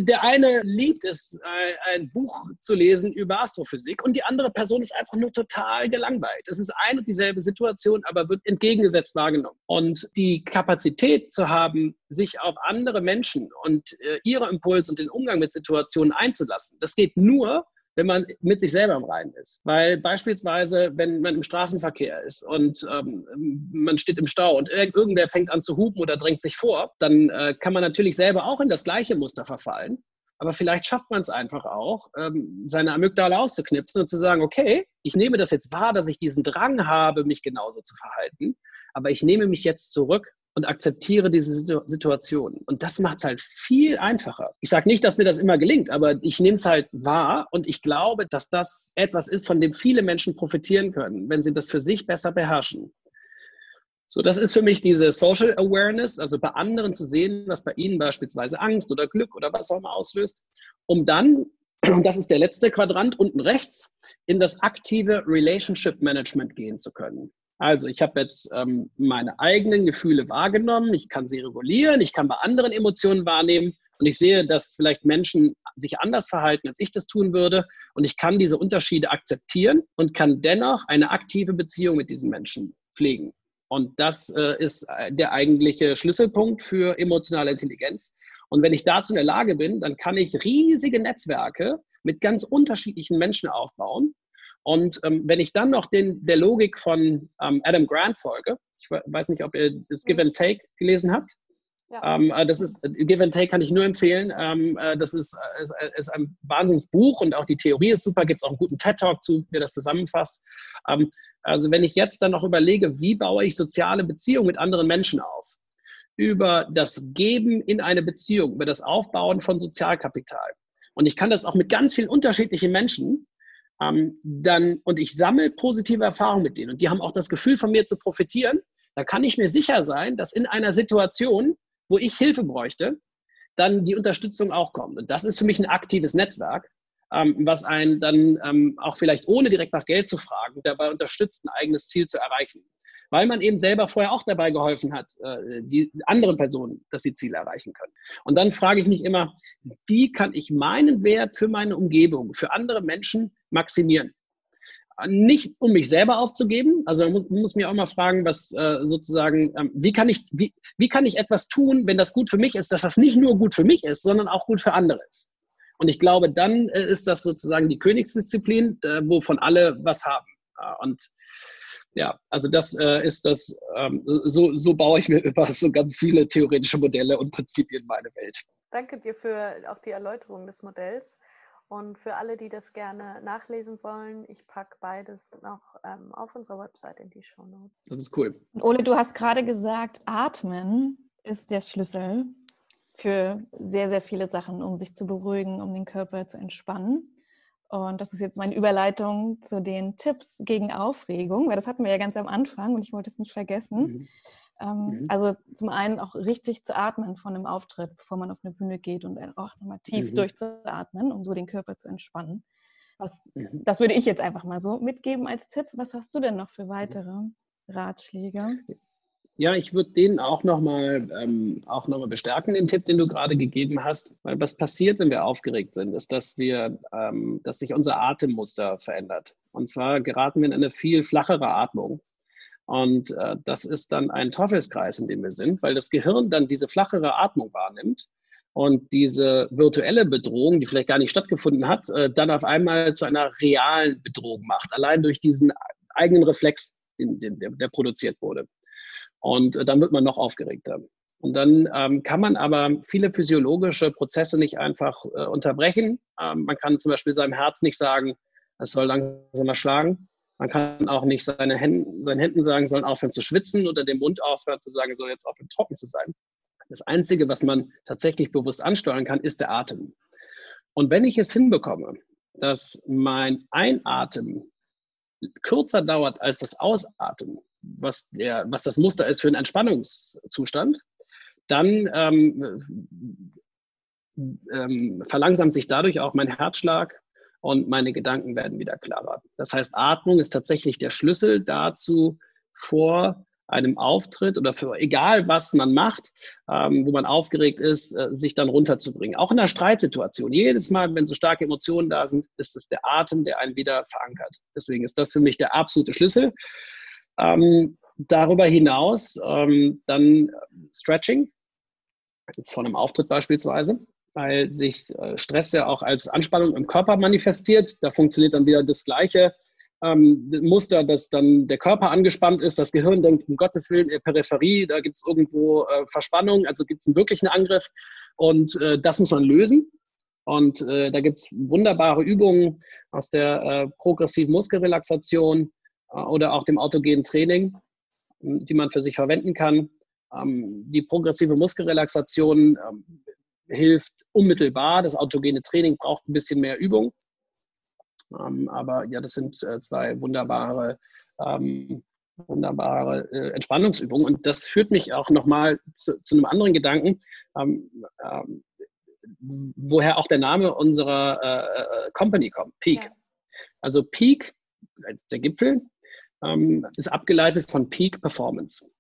der eine liebt es, äh, ein Buch zu lesen über Astrophysik und die andere Person ist einfach nur total gelangweilt. Es ist ein und dieselbe Situation, aber wird entgegengesetzt wahrgenommen. Und die Kapazität zu haben, sich auf andere Menschen und äh, ihre Impulse und den Umgang mit Situationen einzulassen, das geht nur, wenn man mit sich selber im Reinen ist. Weil beispielsweise, wenn man im Straßenverkehr ist und ähm, man steht im Stau und irgendwer fängt an zu hupen oder drängt sich vor, dann äh, kann man natürlich selber auch in das gleiche Muster verfallen. Aber vielleicht schafft man es einfach auch, ähm, seine Amygdala auszuknipsen und zu sagen, okay, ich nehme das jetzt wahr, dass ich diesen Drang habe, mich genauso zu verhalten, aber ich nehme mich jetzt zurück und akzeptiere diese Situation. Und das macht es halt viel einfacher. Ich sage nicht, dass mir das immer gelingt, aber ich nehme es halt wahr und ich glaube, dass das etwas ist, von dem viele Menschen profitieren können, wenn sie das für sich besser beherrschen. So, das ist für mich diese Social Awareness, also bei anderen zu sehen, was bei ihnen beispielsweise Angst oder Glück oder was auch immer auslöst, um dann, und das ist der letzte Quadrant unten rechts, in das aktive Relationship Management gehen zu können. Also ich habe jetzt ähm, meine eigenen Gefühle wahrgenommen, ich kann sie regulieren, ich kann bei anderen Emotionen wahrnehmen und ich sehe, dass vielleicht Menschen sich anders verhalten, als ich das tun würde und ich kann diese Unterschiede akzeptieren und kann dennoch eine aktive Beziehung mit diesen Menschen pflegen. Und das äh, ist äh, der eigentliche Schlüsselpunkt für emotionale Intelligenz. Und wenn ich dazu in der Lage bin, dann kann ich riesige Netzwerke mit ganz unterschiedlichen Menschen aufbauen und ähm, wenn ich dann noch den, der Logik von ähm, Adam Grant folge, ich weiß nicht, ob ihr das Give and Take gelesen habt. Ja. Ähm, äh, das ist, äh, Give and Take kann ich nur empfehlen. Ähm, äh, das ist, ist ein Wahnsinnsbuch und auch die Theorie ist super. Gibt es auch einen guten TED-Talk zu, der das zusammenfasst. Ähm, also wenn ich jetzt dann noch überlege, wie baue ich soziale Beziehungen mit anderen Menschen auf? Über das Geben in eine Beziehung, über das Aufbauen von Sozialkapital. Und ich kann das auch mit ganz vielen unterschiedlichen Menschen ähm, dann, und ich sammle positive Erfahrungen mit denen und die haben auch das Gefühl von mir zu profitieren, da kann ich mir sicher sein, dass in einer Situation, wo ich Hilfe bräuchte, dann die Unterstützung auch kommt. Und das ist für mich ein aktives Netzwerk, ähm, was einen dann ähm, auch vielleicht ohne direkt nach Geld zu fragen, dabei unterstützt, ein eigenes Ziel zu erreichen. Weil man eben selber vorher auch dabei geholfen hat, äh, die anderen Personen, dass sie Ziele erreichen können. Und dann frage ich mich immer, wie kann ich meinen Wert für meine Umgebung, für andere Menschen maximieren? Nicht, um mich selber aufzugeben. Also man muss, man muss mir auch mal fragen, was äh, sozusagen, ähm, wie, kann ich, wie, wie kann ich etwas tun, wenn das gut für mich ist, dass das nicht nur gut für mich ist, sondern auch gut für andere ist. Und ich glaube, dann äh, ist das sozusagen die Königsdisziplin, wovon alle was haben. Und ja, also das äh, ist das, ähm, so, so baue ich mir über so ganz viele theoretische Modelle und Prinzipien meine Welt. Danke dir für auch die Erläuterung des Modells. Und für alle, die das gerne nachlesen wollen, ich packe beides noch ähm, auf unserer Website in die Show Notes. Das ist cool. Ole, du hast gerade gesagt, Atmen ist der Schlüssel für sehr, sehr viele Sachen, um sich zu beruhigen, um den Körper zu entspannen. Und das ist jetzt meine Überleitung zu den Tipps gegen Aufregung, weil das hatten wir ja ganz am Anfang und ich wollte es nicht vergessen. Mhm. Ähm, mhm. Also zum einen auch richtig zu atmen von einem Auftritt, bevor man auf eine Bühne geht und auch nochmal tief mhm. durchzuatmen, um so den Körper zu entspannen. Was, mhm. Das würde ich jetzt einfach mal so mitgeben als Tipp. Was hast du denn noch für weitere Ratschläge? Ja, ich würde den auch nochmal ähm, noch bestärken, den Tipp, den du gerade gegeben hast. Weil was passiert, wenn wir aufgeregt sind, ist, dass wir, ähm, dass sich unser Atemmuster verändert. Und zwar geraten wir in eine viel flachere Atmung. Und äh, das ist dann ein Teufelskreis, in dem wir sind, weil das Gehirn dann diese flachere Atmung wahrnimmt und diese virtuelle Bedrohung, die vielleicht gar nicht stattgefunden hat, äh, dann auf einmal zu einer realen Bedrohung macht, allein durch diesen eigenen Reflex, den, den, der, der produziert wurde. Und äh, dann wird man noch aufgeregter. Und dann ähm, kann man aber viele physiologische Prozesse nicht einfach äh, unterbrechen. Ähm, man kann zum Beispiel seinem Herz nicht sagen, es soll langsamer schlagen. Man kann auch nicht seine Händen, seinen Händen sagen, sollen aufhören zu schwitzen oder dem Mund aufhören zu sagen, soll jetzt aufhören trocken zu sein. Das Einzige, was man tatsächlich bewusst ansteuern kann, ist der Atem. Und wenn ich es hinbekomme, dass mein Einatmen kürzer dauert als das Ausatmen, was, der, was das Muster ist für einen Entspannungszustand, dann ähm, ähm, verlangsamt sich dadurch auch mein Herzschlag und meine Gedanken werden wieder klarer. Das heißt, Atmung ist tatsächlich der Schlüssel dazu, vor einem Auftritt oder für egal was man macht, ähm, wo man aufgeregt ist, äh, sich dann runterzubringen. Auch in einer Streitsituation. Jedes Mal, wenn so starke Emotionen da sind, ist es der Atem, der einen wieder verankert. Deswegen ist das für mich der absolute Schlüssel. Ähm, darüber hinaus ähm, dann Stretching, jetzt von einem Auftritt beispielsweise, weil sich äh, Stress ja auch als Anspannung im Körper manifestiert. Da funktioniert dann wieder das gleiche ähm, Muster, dass dann der Körper angespannt ist, das Gehirn denkt, um Gottes Willen, in Peripherie, da gibt es irgendwo äh, Verspannung, also gibt es einen wirklichen Angriff und äh, das muss man lösen. Und äh, da gibt es wunderbare Übungen aus der äh, progressiven Muskelrelaxation, äh, oder auch dem autogenen Training, ähm, die man für sich verwenden kann. Ähm, die progressive Muskelrelaxation ähm, hilft unmittelbar. Das autogene Training braucht ein bisschen mehr Übung. aber ja, das sind äh, zwei wunderbare, wunderbare äh, Entspannungsübungen. Und das führt mich auch nochmal zu, zu einem anderen Gedanken, woher auch der Name unserer Company kommt, Peak. Ja. Also Peak, der Gipfel, ähm, ist abgeleitet von Peak Performance.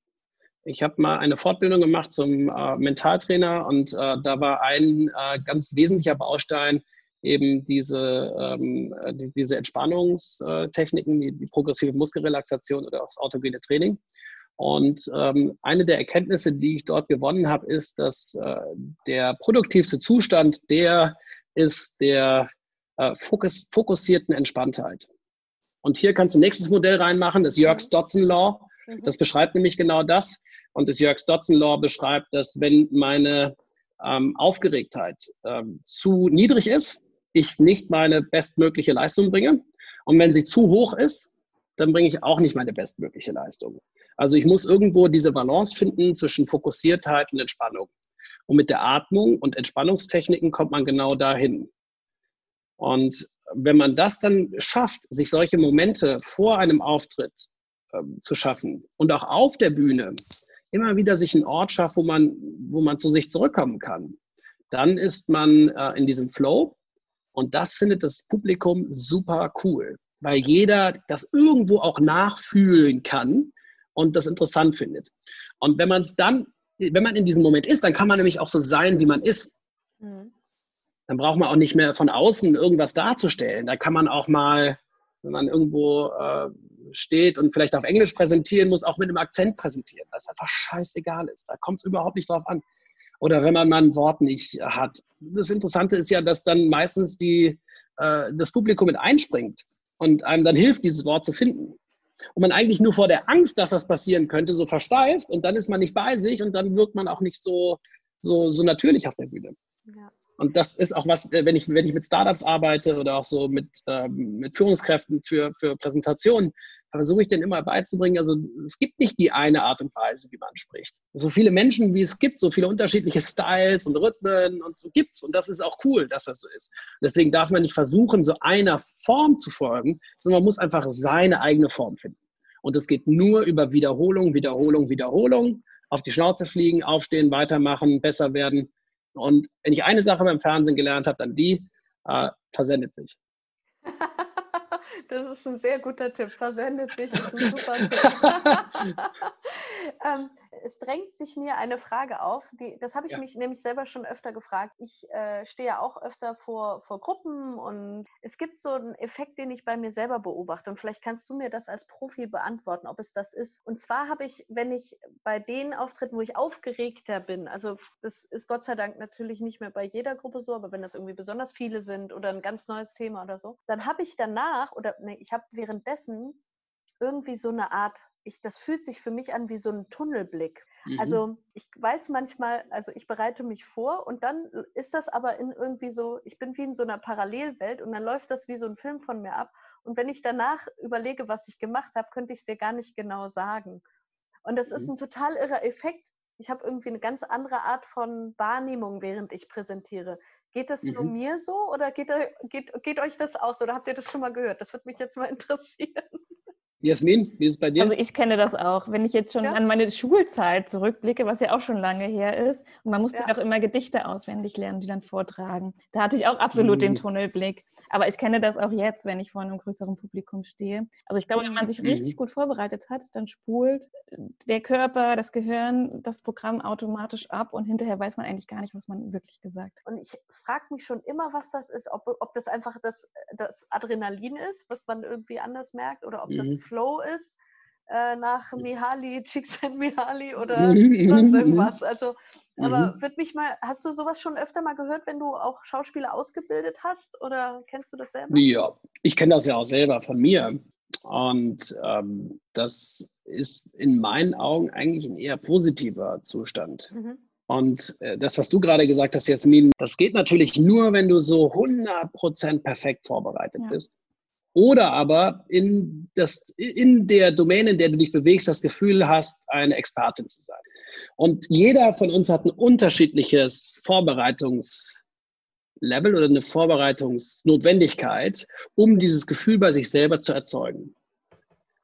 Ich habe mal eine Fortbildung gemacht zum äh, Mentaltrainer und äh, da war ein äh, ganz wesentlicher Baustein eben diese, ähm, die, diese Entspannungstechniken, die, die, progressive Muskelrelaxation oder auch das autogene Training. Und ähm, eine der Erkenntnisse, die ich dort gewonnen habe, ist, dass äh, der produktivste Zustand der ist der äh, fokus, fokussierten Entspanntheit. Und hier kannst du nächstes Modell reinmachen, das Jörg-Stotzen-Law. Mhm. Das beschreibt nämlich genau das. Und das Jörg-Stotzen-Law beschreibt, dass wenn meine ähm, Aufgeregtheit ähm, zu niedrig ist, ich nicht meine bestmögliche Leistung bringe. Und wenn sie zu hoch ist, dann bringe ich auch nicht meine bestmögliche Leistung. Also ich muss irgendwo diese Balance finden zwischen Fokussiertheit und Entspannung. Und mit der Atmung und Entspannungstechniken kommt man genau dahin. Und wenn man das dann schafft, sich solche Momente vor einem Auftritt äh, zu schaffen und auch auf der Bühne immer wieder sich einen Ort schafft, wo man, wo man zu sich zurückkommen kann, dann ist man äh, in diesem Flow und das findet das Publikum super cool, weil jeder das irgendwo auch nachfühlen kann und das interessant findet. Und wenn man es dann, wenn man in diesem Moment ist, dann kann man nämlich auch so sein, wie man ist. Dann braucht man auch nicht mehr von außen irgendwas darzustellen. Da kann man auch mal, wenn man irgendwo äh, steht und vielleicht auf Englisch präsentieren muss, auch mit einem Akzent präsentieren, was einfach scheißegal ist. Da kommt es überhaupt nicht drauf an. Oder wenn man mal ein Wort nicht hat. Das Interessante ist ja, dass dann meistens die, äh, das Publikum mit einspringt und einem dann hilft, dieses Wort zu finden. Und man eigentlich nur vor der Angst, dass das passieren könnte, so versteift und dann ist man nicht bei sich und dann wirkt man auch nicht so, so, so natürlich auf der Bühne. Ja. Und das ist auch was, äh, wenn ich, wenn ich mit Startups arbeite oder auch so mit, ähm, mit Führungskräften für, für Präsentationen, versuche ich denen immer beizubringen, also es gibt nicht die eine Art und Weise, wie man spricht. So viele Menschen, wie es gibt, so viele unterschiedliche Styles und Rhythmen und so gibt es. Und das ist auch cool, dass das so ist. Deswegen darf man nicht versuchen, so einer Form zu folgen, sondern man muss einfach seine eigene Form finden. Und es geht nur über Wiederholung, Wiederholung, Wiederholung, auf die Schnauze fliegen, aufstehen, weitermachen, besser werden. Und wenn ich eine Sache beim Fernsehen gelernt habe, dann die, äh, versendet sich. Das ist ein sehr guter Tipp. Versendet sich ist ein super Tipp. ähm, es drängt sich mir eine Frage auf, die, das habe ich ja. mich nämlich selber schon öfter gefragt. Ich äh, stehe ja auch öfter vor, vor Gruppen und es gibt so einen Effekt, den ich bei mir selber beobachte. Und vielleicht kannst du mir das als Profi beantworten, ob es das ist. Und zwar habe ich, wenn ich bei den Auftritten, wo ich aufgeregter bin, also das ist Gott sei Dank natürlich nicht mehr bei jeder Gruppe so, aber wenn das irgendwie besonders viele sind oder ein ganz neues Thema oder so, dann habe ich danach oder nee, ich habe währenddessen irgendwie so eine Art, ich, das fühlt sich für mich an wie so ein Tunnelblick. Mhm. Also ich weiß manchmal, also ich bereite mich vor und dann ist das aber in irgendwie so, ich bin wie in so einer Parallelwelt und dann läuft das wie so ein Film von mir ab. Und wenn ich danach überlege, was ich gemacht habe, könnte ich es dir gar nicht genau sagen. Und das mhm. ist ein total irrer Effekt. Ich habe irgendwie eine ganz andere Art von Wahrnehmung, während ich präsentiere. Geht das mhm. nur mir so oder geht, geht, geht euch das aus oder habt ihr das schon mal gehört? Das würde mich jetzt mal interessieren. Jasmin, wie ist es bei dir? Also ich kenne das auch. Wenn ich jetzt schon ja. an meine Schulzeit zurückblicke, was ja auch schon lange her ist, und man musste ja. auch immer Gedichte auswendig lernen, die dann vortragen. Da hatte ich auch absolut mhm. den Tunnelblick. Aber ich kenne das auch jetzt, wenn ich vor einem größeren Publikum stehe. Also ich glaube, wenn man sich mhm. richtig gut vorbereitet hat, dann spult der Körper, das Gehirn das Programm automatisch ab und hinterher weiß man eigentlich gar nicht, was man wirklich gesagt hat. Und ich frage mich schon immer, was das ist, ob, ob das einfach das, das Adrenalin ist, was man irgendwie anders merkt, oder ob das mhm. Flow ist äh, nach Mihaly, Csikszentmihalyi oder sonst irgendwas. Also, aber mhm. wird mich mal, hast du sowas schon öfter mal gehört, wenn du auch Schauspieler ausgebildet hast oder kennst du das selber? Ja, ich kenne das ja auch selber von mir. Und ähm, das ist in meinen Augen eigentlich ein eher positiver Zustand. Mhm. Und äh, das, was du gerade gesagt hast, Jasmin, das geht natürlich nur, wenn du so 100% perfekt vorbereitet ja. bist. Oder aber in, das, in der Domäne, in der du dich bewegst, das Gefühl hast, eine Expertin zu sein. Und jeder von uns hat ein unterschiedliches Vorbereitungslevel oder eine Vorbereitungsnotwendigkeit, um dieses Gefühl bei sich selber zu erzeugen.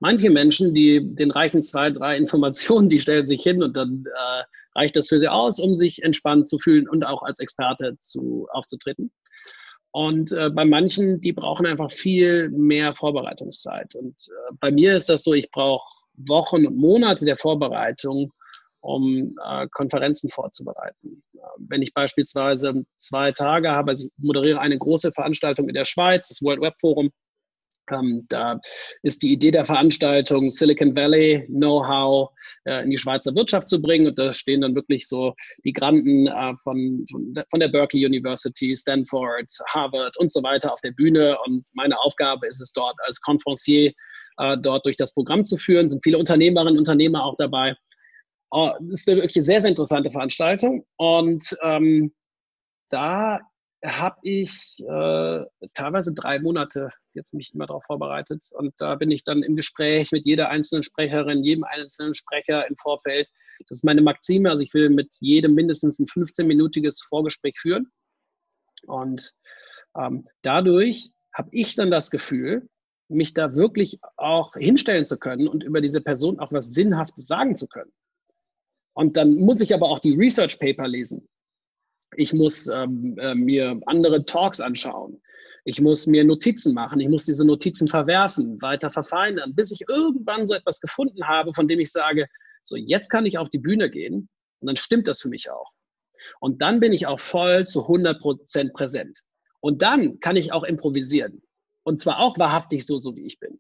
Manche Menschen, die den reichen zwei, drei Informationen, die stellen sich hin und dann äh, reicht das für sie aus, um sich entspannt zu fühlen und auch als Experte zu, aufzutreten. Und äh, bei manchen, die brauchen einfach viel mehr Vorbereitungszeit. Und äh, bei mir ist das so, ich brauche Wochen und Monate der Vorbereitung, um äh, Konferenzen vorzubereiten. Äh, wenn ich beispielsweise zwei Tage habe, also ich moderiere eine große Veranstaltung in der Schweiz, das World Web Forum, ähm, da ist die Idee der Veranstaltung, Silicon Valley Know-how äh, in die Schweizer Wirtschaft zu bringen. Und da stehen dann wirklich so die Granden äh, von, von, der Berkeley University, Stanford, Harvard und so weiter auf der Bühne. Und meine Aufgabe ist es dort als Conferencier äh, dort durch das Programm zu führen. Sind viele Unternehmerinnen und Unternehmer auch dabei. Oh, ist eine wirklich sehr, sehr interessante Veranstaltung. Und ähm, da habe ich äh, teilweise drei Monate jetzt mich immer darauf vorbereitet. Und da bin ich dann im Gespräch mit jeder einzelnen Sprecherin, jedem einzelnen Sprecher im Vorfeld. Das ist meine Maxime. Also ich will mit jedem mindestens ein 15-minütiges Vorgespräch führen. Und ähm, dadurch habe ich dann das Gefühl, mich da wirklich auch hinstellen zu können und über diese Person auch was Sinnhaftes sagen zu können. Und dann muss ich aber auch die Research Paper lesen. Ich muss ähm, äh, mir andere Talks anschauen. Ich muss mir Notizen machen. Ich muss diese Notizen verwerfen, weiter verfeinern, bis ich irgendwann so etwas gefunden habe, von dem ich sage, so jetzt kann ich auf die Bühne gehen und dann stimmt das für mich auch. Und dann bin ich auch voll zu 100 Prozent präsent. Und dann kann ich auch improvisieren. Und zwar auch wahrhaftig so, so wie ich bin.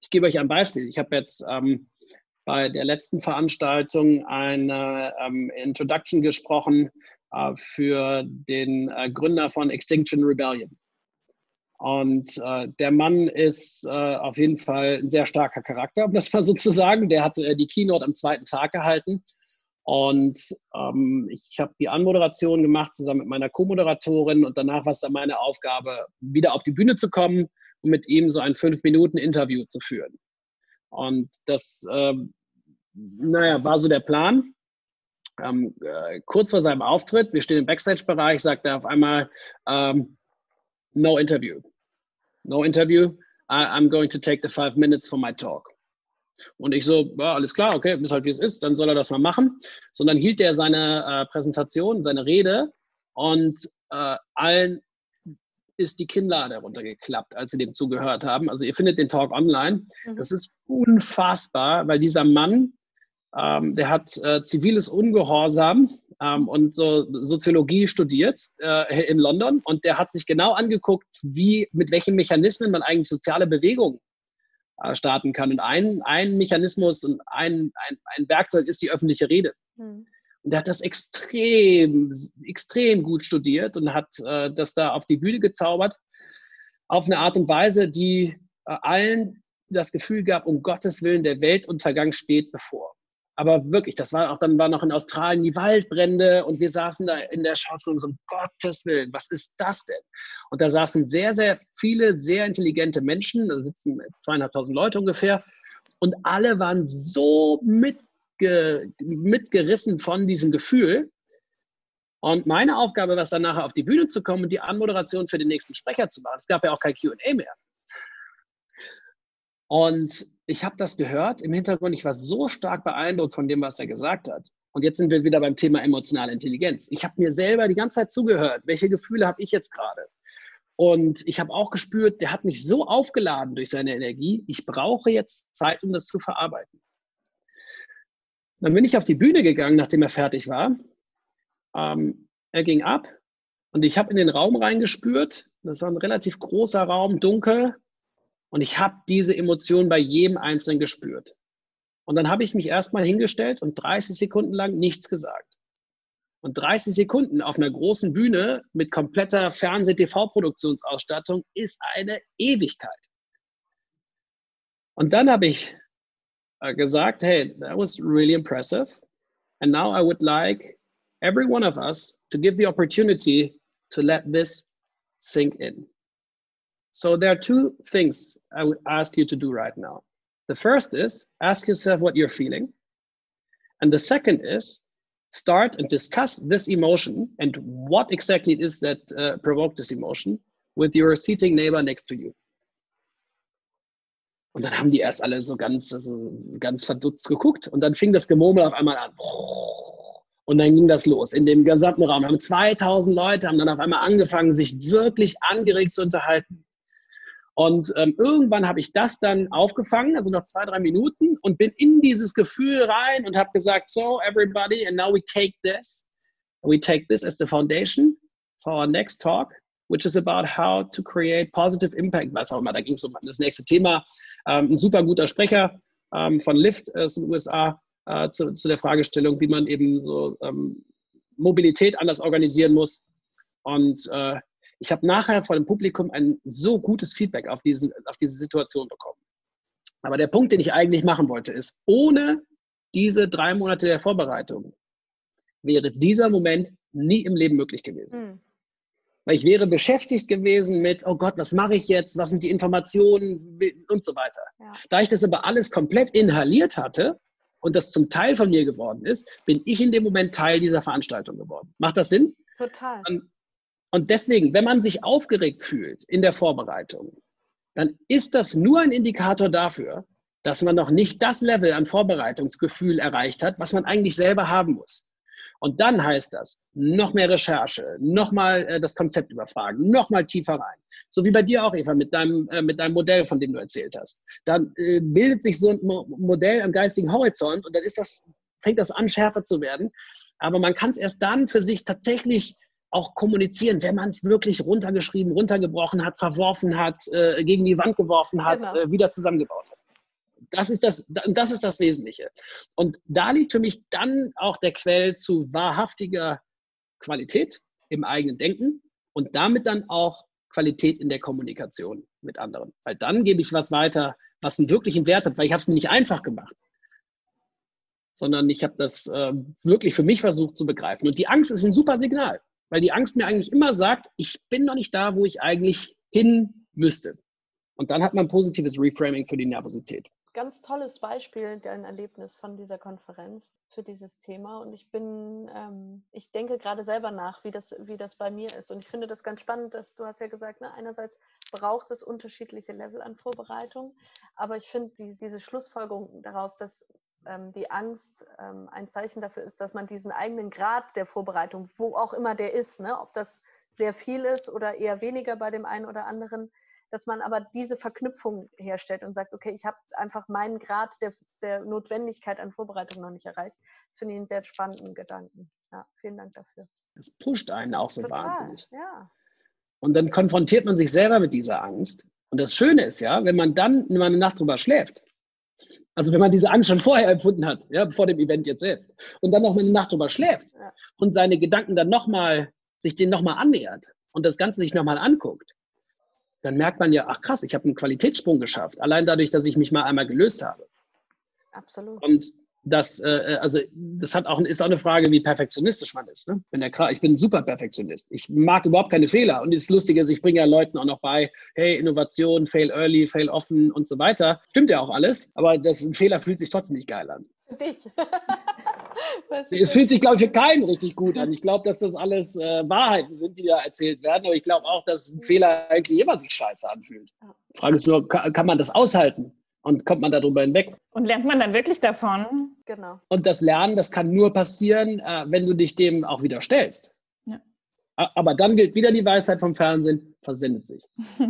Ich gebe euch ein Beispiel. Ich habe jetzt ähm, bei der letzten Veranstaltung eine ähm, Introduction gesprochen für den äh, Gründer von Extinction Rebellion. Und äh, der Mann ist äh, auf jeden Fall ein sehr starker Charakter, um das mal so zu sagen. Der hat äh, die Keynote am zweiten Tag gehalten. Und ähm, ich habe die Anmoderation gemacht zusammen mit meiner Co-Moderatorin und danach war es dann meine Aufgabe, wieder auf die Bühne zu kommen und mit ihm so ein fünf Minuten Interview zu führen. Und das, ähm, naja, war so der Plan. Ähm, äh, kurz vor seinem Auftritt, wir stehen im Backstage-Bereich, sagt er auf einmal, ähm, no interview. No interview. I, I'm going to take the five minutes for my talk. Und ich so, ja, alles klar, okay, ist halt wie es ist, dann soll er das mal machen. Sondern hielt er seine äh, Präsentation, seine Rede und äh, allen ist die Kinnlade runtergeklappt, als sie dem zugehört haben. Also ihr findet den Talk online. Mhm. Das ist unfassbar, weil dieser Mann, ähm, der hat äh, ziviles Ungehorsam ähm, und so Soziologie studiert äh, in London und der hat sich genau angeguckt, wie, mit welchen Mechanismen man eigentlich soziale Bewegungen äh, starten kann. Und ein, ein Mechanismus und ein, ein, ein Werkzeug ist die öffentliche Rede. Mhm. Und er hat das extrem, extrem gut studiert und hat äh, das da auf die Bühne gezaubert, auf eine Art und Weise, die äh, allen das Gefühl gab, um Gottes Willen, der Weltuntergang steht bevor. Aber wirklich, das war auch dann war noch in Australien die Waldbrände und wir saßen da in der Schaukel und so, um Gottes Willen, was ist das denn? Und da saßen sehr, sehr viele sehr intelligente Menschen, da sitzen zweieinhalbtausend Leute ungefähr, und alle waren so mitge mitgerissen von diesem Gefühl. Und meine Aufgabe war es dann nachher auf die Bühne zu kommen und die Anmoderation für den nächsten Sprecher zu machen. Es gab ja auch kein QA mehr. Und ich habe das gehört im Hintergrund. Ich war so stark beeindruckt von dem, was er gesagt hat. Und jetzt sind wir wieder beim Thema emotionale Intelligenz. Ich habe mir selber die ganze Zeit zugehört. Welche Gefühle habe ich jetzt gerade? Und ich habe auch gespürt, der hat mich so aufgeladen durch seine Energie. Ich brauche jetzt Zeit, um das zu verarbeiten. Dann bin ich auf die Bühne gegangen, nachdem er fertig war. Ähm, er ging ab und ich habe in den Raum reingespürt. Das war ein relativ großer Raum, dunkel. Und ich habe diese Emotion bei jedem Einzelnen gespürt. Und dann habe ich mich erstmal hingestellt und 30 Sekunden lang nichts gesagt. Und 30 Sekunden auf einer großen Bühne mit kompletter Fernseh-TV-Produktionsausstattung ist eine Ewigkeit. Und dann habe ich äh, gesagt, hey, that was really impressive. And now I would like every one of us to give the opportunity to let this sink in. So there are two things I would ask you to do right now. The first is ask yourself what you're feeling. And the second is start and discuss this emotion and what exactly it is that uh, provoked this emotion with your seating neighbor next to you. Und dann haben die erst alle so ganz, also ganz verdutzt geguckt und dann fing das Gemurmel auf einmal an. Und dann ging das los in dem gesamten Raum. Haben 2000 Leute, haben dann auf einmal angefangen, sich wirklich angeregt zu unterhalten. Und ähm, irgendwann habe ich das dann aufgefangen, also noch zwei, drei Minuten, und bin in dieses Gefühl rein und habe gesagt, so everybody, and now we take this, we take this as the foundation for our next talk, which is about how to create positive impact, was auch immer. Da ging es um das nächste Thema. Ähm, ein super guter Sprecher ähm, von Lyft äh, aus den USA äh, zu, zu, der Fragestellung, wie man eben so ähm, Mobilität anders organisieren muss. Und äh, ich habe nachher von dem Publikum ein so gutes Feedback auf, diesen, auf diese Situation bekommen. Aber der Punkt, den ich eigentlich machen wollte, ist, ohne diese drei Monate der Vorbereitung wäre dieser Moment nie im Leben möglich gewesen. Mhm. Weil ich wäre beschäftigt gewesen mit, oh Gott, was mache ich jetzt, was sind die Informationen und so weiter. Ja. Da ich das aber alles komplett inhaliert hatte und das zum Teil von mir geworden ist, bin ich in dem Moment Teil dieser Veranstaltung geworden. Macht das Sinn? Total. Dann und deswegen, wenn man sich aufgeregt fühlt in der Vorbereitung, dann ist das nur ein Indikator dafür, dass man noch nicht das Level an Vorbereitungsgefühl erreicht hat, was man eigentlich selber haben muss. Und dann heißt das, noch mehr Recherche, nochmal äh, das Konzept überfragen, nochmal tiefer rein. So wie bei dir auch, Eva, mit deinem, äh, mit deinem Modell, von dem du erzählt hast. Dann äh, bildet sich so ein Mo Modell am geistigen Horizont und dann ist das, fängt das an, schärfer zu werden. Aber man kann es erst dann für sich tatsächlich auch kommunizieren, wenn man es wirklich runtergeschrieben, runtergebrochen hat, verworfen hat, äh, gegen die Wand geworfen hat, genau. äh, wieder zusammengebaut hat. Das ist das, das ist das Wesentliche. Und da liegt für mich dann auch der Quell zu wahrhaftiger Qualität im eigenen Denken und damit dann auch Qualität in der Kommunikation mit anderen. Weil dann gebe ich was weiter, was einen wirklichen Wert hat, weil ich habe es mir nicht einfach gemacht, sondern ich habe das äh, wirklich für mich versucht zu begreifen. Und die Angst ist ein super Signal weil die Angst mir eigentlich immer sagt, ich bin noch nicht da, wo ich eigentlich hin müsste. Und dann hat man positives Reframing für die Nervosität. Ganz tolles Beispiel, dein Erlebnis von dieser Konferenz für dieses Thema. Und ich bin, ähm, ich denke gerade selber nach, wie das, wie das bei mir ist. Und ich finde das ganz spannend, dass du hast ja gesagt, ne, einerseits braucht es unterschiedliche Level an Vorbereitung. Aber ich finde die, diese Schlussfolgerung daraus, dass die Angst ähm, ein Zeichen dafür ist, dass man diesen eigenen Grad der Vorbereitung, wo auch immer der ist, ne, ob das sehr viel ist oder eher weniger bei dem einen oder anderen, dass man aber diese Verknüpfung herstellt und sagt, okay, ich habe einfach meinen Grad der, der, Notwendigkeit an Vorbereitung noch nicht erreicht. Das finde ich einen sehr spannenden Gedanken. Ja, vielen Dank dafür. Das pusht einen auch so Total, wahnsinnig. Ja. Und dann konfrontiert man sich selber mit dieser Angst. Und das Schöne ist ja, wenn man dann mal eine Nacht drüber schläft, also wenn man diese Angst schon vorher empfunden hat, ja, vor dem Event jetzt selbst, und dann noch mal eine Nacht drüber schläft ja. und seine Gedanken dann nochmal, sich denen nochmal annähert und das Ganze sich nochmal anguckt, dann merkt man ja, ach krass, ich habe einen Qualitätssprung geschafft, allein dadurch, dass ich mich mal einmal gelöst habe. Absolut. Und das, äh, äh, also das hat auch, ist auch eine Frage, wie perfektionistisch man ist. Ne? Bin der, ich bin ein super Perfektionist. Ich mag überhaupt keine Fehler. Und das Lustige ist, ich bringe ja Leuten auch noch bei, hey, Innovation, fail early, fail offen und so weiter. Stimmt ja auch alles, aber das, ein Fehler fühlt sich trotzdem nicht geil an. Für dich. es fühlt sich, glaube ich, für keinen richtig gut an. Ich glaube, dass das alles äh, Wahrheiten sind, die da erzählt werden. Aber ich glaube auch, dass ein Fehler eigentlich immer sich scheiße anfühlt. Die Frage ist nur, kann, kann man das aushalten? Und kommt man darüber hinweg. Und lernt man dann wirklich davon? Genau. Und das Lernen, das kann nur passieren, äh, wenn du dich dem auch wieder stellst. Ja. Aber dann gilt wieder die Weisheit vom Fernsehen, versendet sich.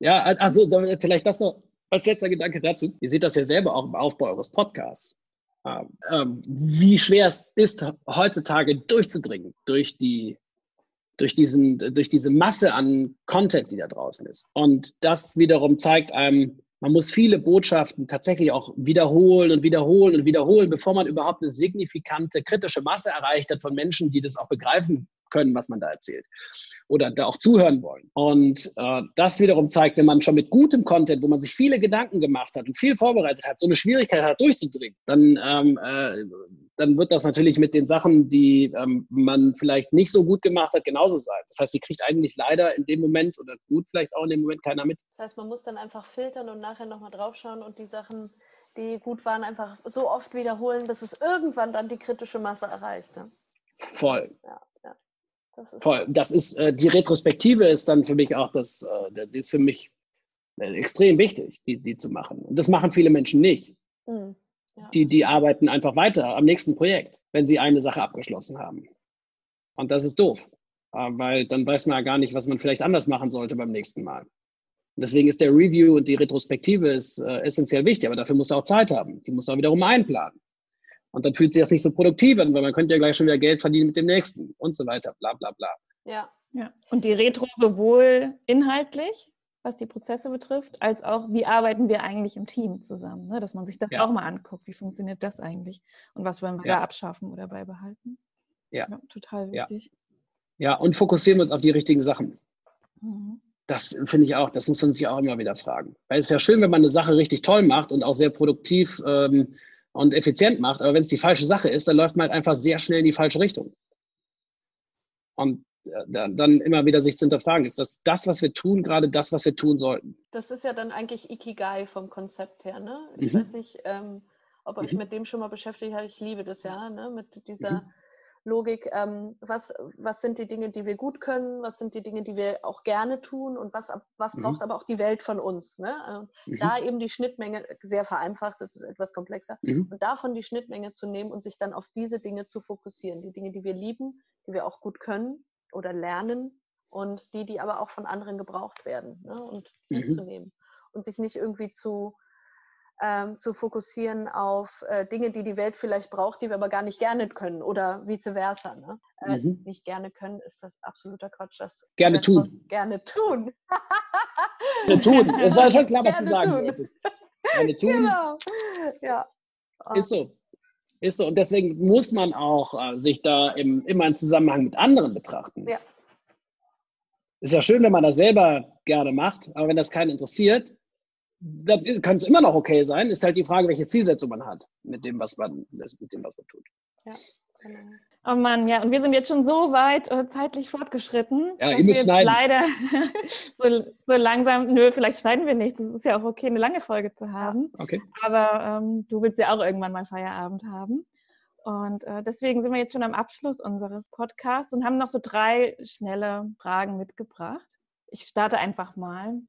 ja, also vielleicht das noch als letzter Gedanke dazu. Ihr seht das ja selber auch im Aufbau eures Podcasts. Ähm, ähm, wie schwer es ist, heutzutage durchzudringen durch die durch, diesen, durch diese Masse an Content, die da draußen ist. Und das wiederum zeigt einem, man muss viele Botschaften tatsächlich auch wiederholen und wiederholen und wiederholen, bevor man überhaupt eine signifikante kritische Masse erreicht hat von Menschen, die das auch begreifen können, was man da erzählt oder da auch zuhören wollen. Und äh, das wiederum zeigt, wenn man schon mit gutem Content, wo man sich viele Gedanken gemacht hat und viel vorbereitet hat, so eine Schwierigkeit hat durchzubringen, dann, ähm, äh, dann wird das natürlich mit den Sachen, die ähm, man vielleicht nicht so gut gemacht hat, genauso sein. Das heißt, die kriegt eigentlich leider in dem Moment oder gut vielleicht auch in dem Moment keiner mit. Das heißt, man muss dann einfach filtern und nachher nochmal draufschauen und die Sachen die gut waren, einfach so oft wiederholen, bis es irgendwann dann die kritische Masse erreicht. Ne? Voll. Ja. Das ist Voll. Das ist, äh, die Retrospektive ist dann für mich auch das, äh, ist für mich äh, extrem wichtig, die, die zu machen. Und das machen viele Menschen nicht. Mhm. Die, die arbeiten einfach weiter am nächsten Projekt, wenn sie eine Sache abgeschlossen haben. Und das ist doof, äh, weil dann weiß man ja gar nicht, was man vielleicht anders machen sollte beim nächsten Mal. Und deswegen ist der Review und die Retrospektive ist, äh, essentiell wichtig, aber dafür muss er auch Zeit haben. Die muss er wiederum einplanen. Und dann fühlt sich das nicht so produktiv an, weil man könnte ja gleich schon wieder Geld verdienen mit dem nächsten und so weiter, bla bla bla. Ja. ja. Und die Retro sowohl inhaltlich, was die Prozesse betrifft, als auch, wie arbeiten wir eigentlich im Team zusammen, ne? dass man sich das ja. auch mal anguckt, wie funktioniert das eigentlich und was wollen wir ja. da abschaffen oder beibehalten. Ja. ja total wichtig. Ja. und fokussieren wir uns auf die richtigen Sachen. Mhm. Das finde ich auch, das muss man sich auch immer wieder fragen. Weil es ist ja schön, wenn man eine Sache richtig toll macht und auch sehr produktiv ähm, und effizient macht. Aber wenn es die falsche Sache ist, dann läuft man halt einfach sehr schnell in die falsche Richtung. Und dann immer wieder sich zu hinterfragen, ist das das, was wir tun, gerade das, was wir tun sollten? Das ist ja dann eigentlich Ikigai vom Konzept her. Ne? Ich mhm. weiß nicht, ähm, ob euch mhm. mit dem schon mal beschäftigt habt. Ich liebe das ja, ne? mit dieser, mhm. Logik, ähm, was, was sind die Dinge, die wir gut können, was sind die Dinge, die wir auch gerne tun und was, was braucht mhm. aber auch die Welt von uns. Ne? Äh, mhm. Da eben die Schnittmenge, sehr vereinfacht, das ist etwas komplexer, mhm. und davon die Schnittmenge zu nehmen und sich dann auf diese Dinge zu fokussieren, die Dinge, die wir lieben, die wir auch gut können oder lernen und die, die aber auch von anderen gebraucht werden ne? und mhm. mitzunehmen und sich nicht irgendwie zu ähm, zu fokussieren auf äh, Dinge, die die Welt vielleicht braucht, die wir aber gar nicht gerne können oder vice versa. Ne? Äh, mhm. Nicht gerne können ist das absoluter Quatsch. Das gerne tun. Gerne tun. gerne tun. Es war schon klar, was gerne du sagen tun. wolltest. Gerne tun. Genau. Ja. Ist so. Ist so. Und deswegen muss man auch äh, sich da im, immer im Zusammenhang mit anderen betrachten. Ja. Ist ja schön, wenn man das selber gerne macht, aber wenn das keinen interessiert, dann kann es immer noch okay sein. Ist halt die Frage, welche Zielsetzung man hat mit dem, was man, mit dem, was man tut. Ja, genau. Oh Mann, ja, und wir sind jetzt schon so weit äh, zeitlich fortgeschritten, ja, dass wir jetzt schneiden. leider so, so langsam, nö, vielleicht schneiden wir nicht. Das ist ja auch okay, eine lange Folge zu haben. Okay. Aber ähm, du willst ja auch irgendwann mal Feierabend haben. Und äh, deswegen sind wir jetzt schon am Abschluss unseres Podcasts und haben noch so drei schnelle Fragen mitgebracht. Ich starte einfach mal.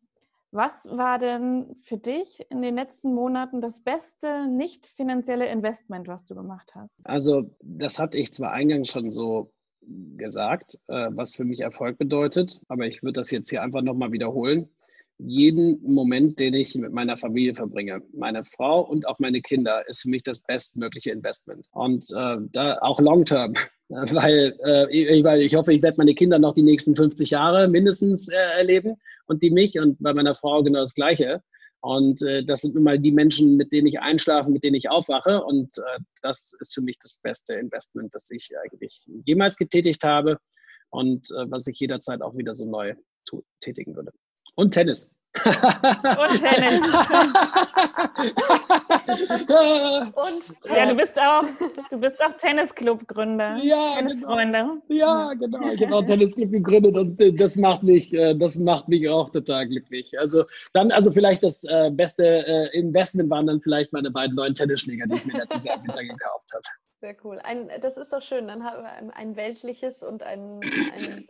Was war denn für dich in den letzten Monaten das beste nicht finanzielle Investment, was du gemacht hast? Also, das hatte ich zwar eingangs schon so gesagt, äh, was für mich Erfolg bedeutet, aber ich würde das jetzt hier einfach nochmal wiederholen. Jeden Moment, den ich mit meiner Familie verbringe, meine Frau und auch meine Kinder, ist für mich das bestmögliche Investment. Und äh, da auch long term, weil, äh, ich, weil ich hoffe, ich werde meine Kinder noch die nächsten 50 Jahre mindestens äh, erleben und die mich und bei meiner Frau genau das Gleiche. Und äh, das sind nun mal die Menschen, mit denen ich einschlafe, mit denen ich aufwache. Und äh, das ist für mich das beste Investment, das ich eigentlich jemals getätigt habe und äh, was ich jederzeit auch wieder so neu tätigen würde. Und Tennis. Und Tennis. und ja, du bist auch, du bist auch Tennisclub-Gründer. Ja, Tennisfreunde. Genau. Ja, genau. Ich habe auch Tennisclub gegründet und äh, das macht mich, äh, das macht mich auch total glücklich. Also dann, also vielleicht das äh, beste Investment waren dann vielleicht meine beiden neuen Tennisschläger, die ich mir letztes Jahr im Winter gekauft habe. Sehr cool. Ein, das ist doch schön. Dann haben wir ein weltliches und ein, ein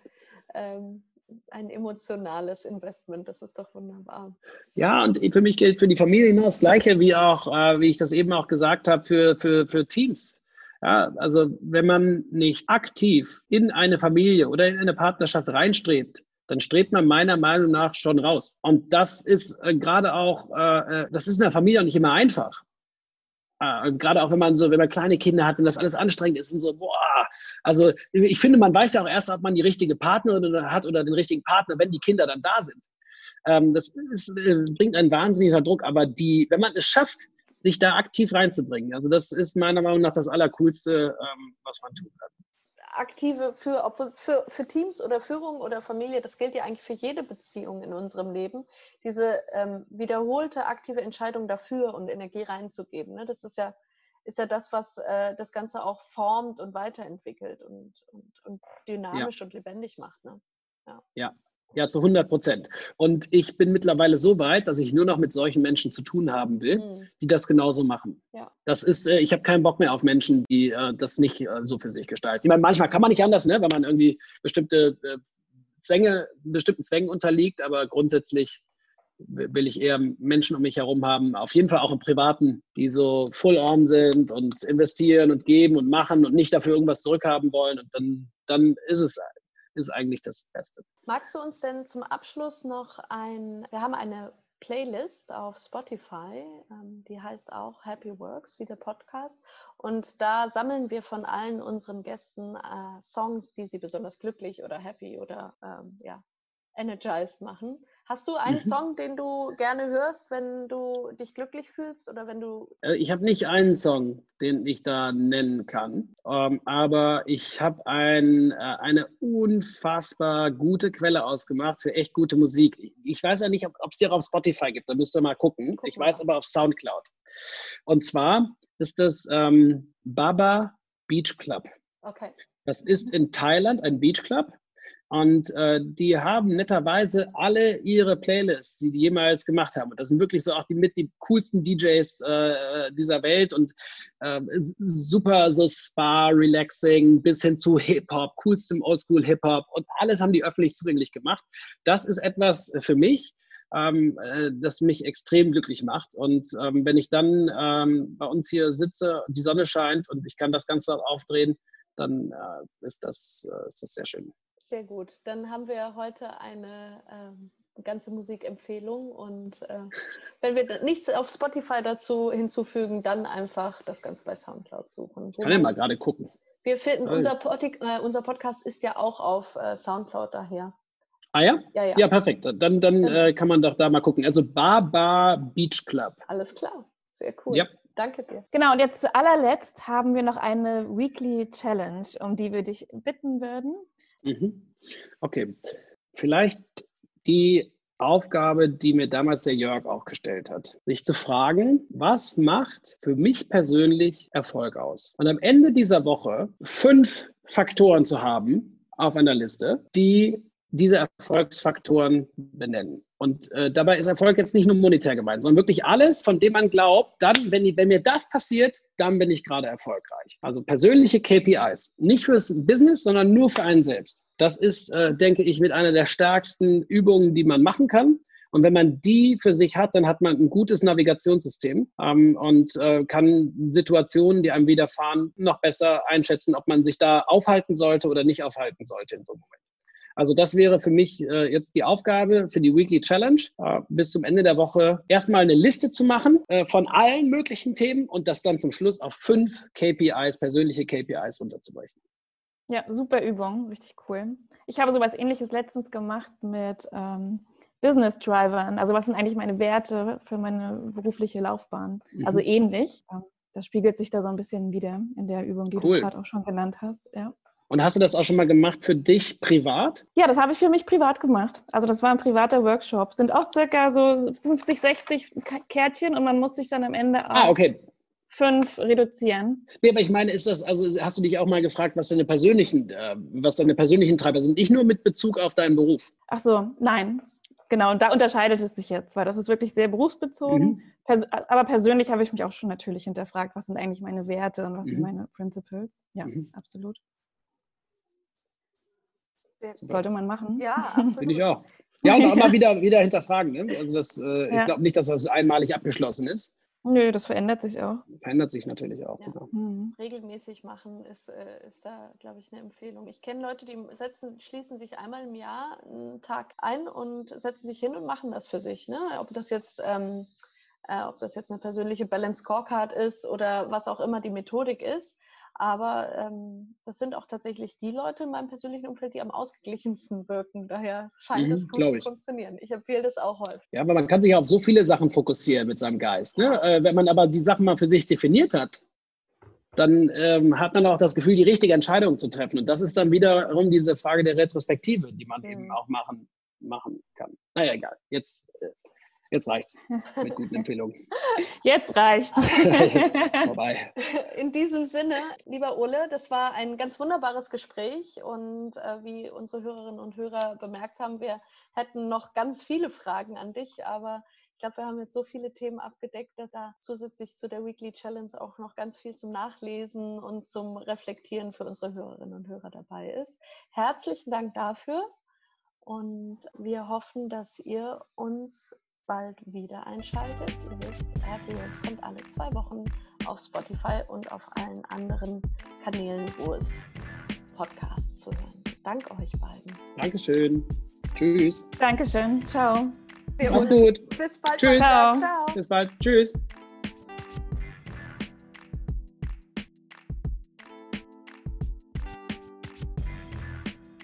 ähm, ein emotionales Investment. Das ist doch wunderbar. Ja, und für mich gilt für die Familie das Gleiche, wie auch, äh, wie ich das eben auch gesagt habe, für, für, für Teams. Ja, also wenn man nicht aktiv in eine Familie oder in eine Partnerschaft reinstrebt, dann strebt man meiner Meinung nach schon raus. Und das ist äh, gerade auch, äh, äh das ist in der Familie auch nicht immer einfach. Äh, gerade auch wenn man so, wenn man kleine Kinder hat und das alles anstrengend ist und so, boah, also ich finde, man weiß ja auch erst, ob man die richtige Partnerin hat oder den richtigen Partner, wenn die Kinder dann da sind. Ähm, das ist, äh, bringt einen wahnsinnigen Druck, aber die, wenn man es schafft, sich da aktiv reinzubringen, also das ist meiner Meinung nach das Allercoolste, ähm, was man tun kann aktive für, ob für, für Teams oder Führung oder Familie, das gilt ja eigentlich für jede Beziehung in unserem Leben, diese ähm, wiederholte aktive Entscheidung dafür und Energie reinzugeben. Ne? Das ist ja, ist ja das, was äh, das Ganze auch formt und weiterentwickelt und, und, und dynamisch ja. und lebendig macht. Ne? Ja. ja. Ja, zu 100 Prozent. Und ich bin mittlerweile so weit, dass ich nur noch mit solchen Menschen zu tun haben will, mhm. die das genauso machen. Ja. Das ist, äh, ich habe keinen Bock mehr auf Menschen, die äh, das nicht äh, so für sich gestalten. Ich meine, manchmal kann man nicht anders, ne, wenn man irgendwie bestimmte Zwänge, bestimmten Zwängen unterliegt, aber grundsätzlich will ich eher Menschen um mich herum haben, auf jeden Fall auch im Privaten, die so full on sind und investieren und geben und machen und nicht dafür irgendwas zurückhaben wollen. Und dann, dann ist es ist eigentlich das Beste. Magst du uns denn zum Abschluss noch ein, wir haben eine Playlist auf Spotify, ähm, die heißt auch Happy Works, wie der Podcast. Und da sammeln wir von allen unseren Gästen äh, Songs, die sie besonders glücklich oder happy oder ähm, ja, energized machen. Hast du einen mhm. Song, den du gerne hörst, wenn du dich glücklich fühlst oder wenn du. Äh, ich habe nicht einen Song, den ich da nennen kann, ähm, aber ich habe ein, äh, eine unfassbar gute Quelle ausgemacht für echt gute Musik. Ich weiß ja nicht, ob es die auch auf Spotify gibt, da müsst ihr mal gucken. Guck ich mal. weiß aber auf Soundcloud. Und zwar ist das ähm, Baba Beach Club. Okay. Das ist in Thailand ein Beach Club Und äh, die haben netterweise alle ihre Playlists, die die jemals gemacht haben. Und das sind wirklich so auch die mit die coolsten DJs äh, dieser Welt und äh, super so Spa, Relaxing bis hin zu Hip-Hop, coolstem Oldschool Hip-Hop und alles haben die öffentlich zugänglich gemacht. Das ist etwas für mich, ähm, äh, das mich extrem glücklich macht. Und ähm, wenn ich dann ähm, bei uns hier sitze, die Sonne scheint und ich kann das Ganze aufdrehen, dann äh, ist, das, äh, ist das sehr schön. Sehr gut. Dann haben wir heute eine ähm, ganze Musikempfehlung und äh, wenn wir nichts auf Spotify dazu hinzufügen, dann einfach das Ganze bei Soundcloud suchen. Kann ich mal gerade gucken. Wir finden, unser, Pod äh, unser, Podcast ist ja auch auf äh, Soundcloud daher. Ah ja? Ja, ja. ja perfekt. Dann, dann äh, kann man doch da mal gucken. Also Bar Beach Club. Alles klar. Sehr cool. Ja. Danke dir. Genau, und jetzt zu allerletzt haben wir noch eine Weekly Challenge, um die wir dich bitten würden. Mhm. Okay, vielleicht die Aufgabe, die mir damals der Jörg auch gestellt hat, sich zu fragen, was macht für mich persönlich Erfolg aus? Und am Ende dieser Woche fünf Faktoren zu haben auf einer Liste, die diese Erfolgsfaktoren benennen. Und äh, dabei ist Erfolg jetzt nicht nur monetär gemeint, sondern wirklich alles, von dem man glaubt, dann, wenn, wenn mir das passiert, dann bin ich gerade erfolgreich. Also persönliche KPIs. Nicht fürs Business, sondern nur für einen selbst. Das ist, äh, denke ich, mit einer der stärksten Übungen, die man machen kann. Und wenn man die für sich hat, dann hat man ein gutes Navigationssystem ähm, und äh, kann Situationen, die einem widerfahren, noch besser einschätzen, ob man sich da aufhalten sollte oder nicht aufhalten sollte in so einem Moment. Also das wäre für mich äh, jetzt die Aufgabe für die Weekly Challenge, äh, bis zum Ende der Woche erstmal eine Liste zu machen äh, von allen möglichen Themen und das dann zum Schluss auf fünf KPIs, persönliche KPIs runterzubrechen. Ja, super Übung, richtig cool. Ich habe sowas ähnliches letztens gemacht mit ähm, Business Drivern. Also was sind eigentlich meine Werte für meine berufliche Laufbahn? Mhm. Also ähnlich. Das spiegelt sich da so ein bisschen wieder in der Übung, die cool. du gerade auch schon genannt hast. Ja. Und hast du das auch schon mal gemacht für dich privat? Ja, das habe ich für mich privat gemacht. Also das war ein privater Workshop. Sind auch circa so 50, 60 Kärtchen und man muss sich dann am Ende ah, okay. fünf reduzieren. Nee, aber ich meine, ist das, also hast du dich auch mal gefragt, was deine persönlichen, äh, was deine persönlichen Treiber sind? Nicht nur mit Bezug auf deinen Beruf. Ach so, nein. Genau, und da unterscheidet es sich jetzt, weil das ist wirklich sehr berufsbezogen. Mhm. Pers aber persönlich habe ich mich auch schon natürlich hinterfragt, was sind eigentlich meine Werte und was mhm. sind meine Principles. Ja, mhm. absolut. Sollte man machen. Ja, absolut. Finde ich auch. Ja, und auch mal wieder, wieder hinterfragen. Ne? Also das, äh, ja. ich glaube nicht, dass das einmalig abgeschlossen ist. Nö, das verändert sich auch. Verändert sich natürlich auch, ja. genau. Mhm. Regelmäßig machen ist, äh, ist da, glaube ich, eine Empfehlung. Ich kenne Leute, die setzen, schließen sich einmal im Jahr einen Tag ein und setzen sich hin und machen das für sich. Ne? Ob das jetzt ähm, äh, ob das jetzt eine persönliche Balance Scorecard ist oder was auch immer die Methodik ist. Aber ähm, das sind auch tatsächlich die Leute in meinem persönlichen Umfeld, die am ausgeglichensten wirken. Daher scheint mhm, es gut zu ich. funktionieren. Ich empfehle das auch häufig. Ja, aber man kann sich auf so viele Sachen fokussieren mit seinem Geist. Ne? Äh, wenn man aber die Sachen mal für sich definiert hat, dann ähm, hat man auch das Gefühl, die richtige Entscheidung zu treffen. Und das ist dann wiederum diese Frage der Retrospektive, die man mhm. eben auch machen, machen kann. Naja, egal. Jetzt äh, Jetzt reicht's mit guten Empfehlungen. Jetzt reicht's. Vorbei. In diesem Sinne, lieber Ole, das war ein ganz wunderbares Gespräch und äh, wie unsere Hörerinnen und Hörer bemerkt haben, wir hätten noch ganz viele Fragen an dich, aber ich glaube, wir haben jetzt so viele Themen abgedeckt, dass da zusätzlich zu der Weekly Challenge auch noch ganz viel zum Nachlesen und zum Reflektieren für unsere Hörerinnen und Hörer dabei ist. Herzlichen Dank dafür. Und wir hoffen, dass ihr uns bald wieder einschaltet. Ihr wisst, Happy Works kommt alle zwei Wochen auf Spotify und auf allen anderen Kanälen, wo es Podcasts zu hören. Dank euch beiden. Dankeschön. Tschüss. Dankeschön. Ciao. Mach's gut. Bis bald. Tschüss. Ciao. Ciao. Bis bald. Tschüss.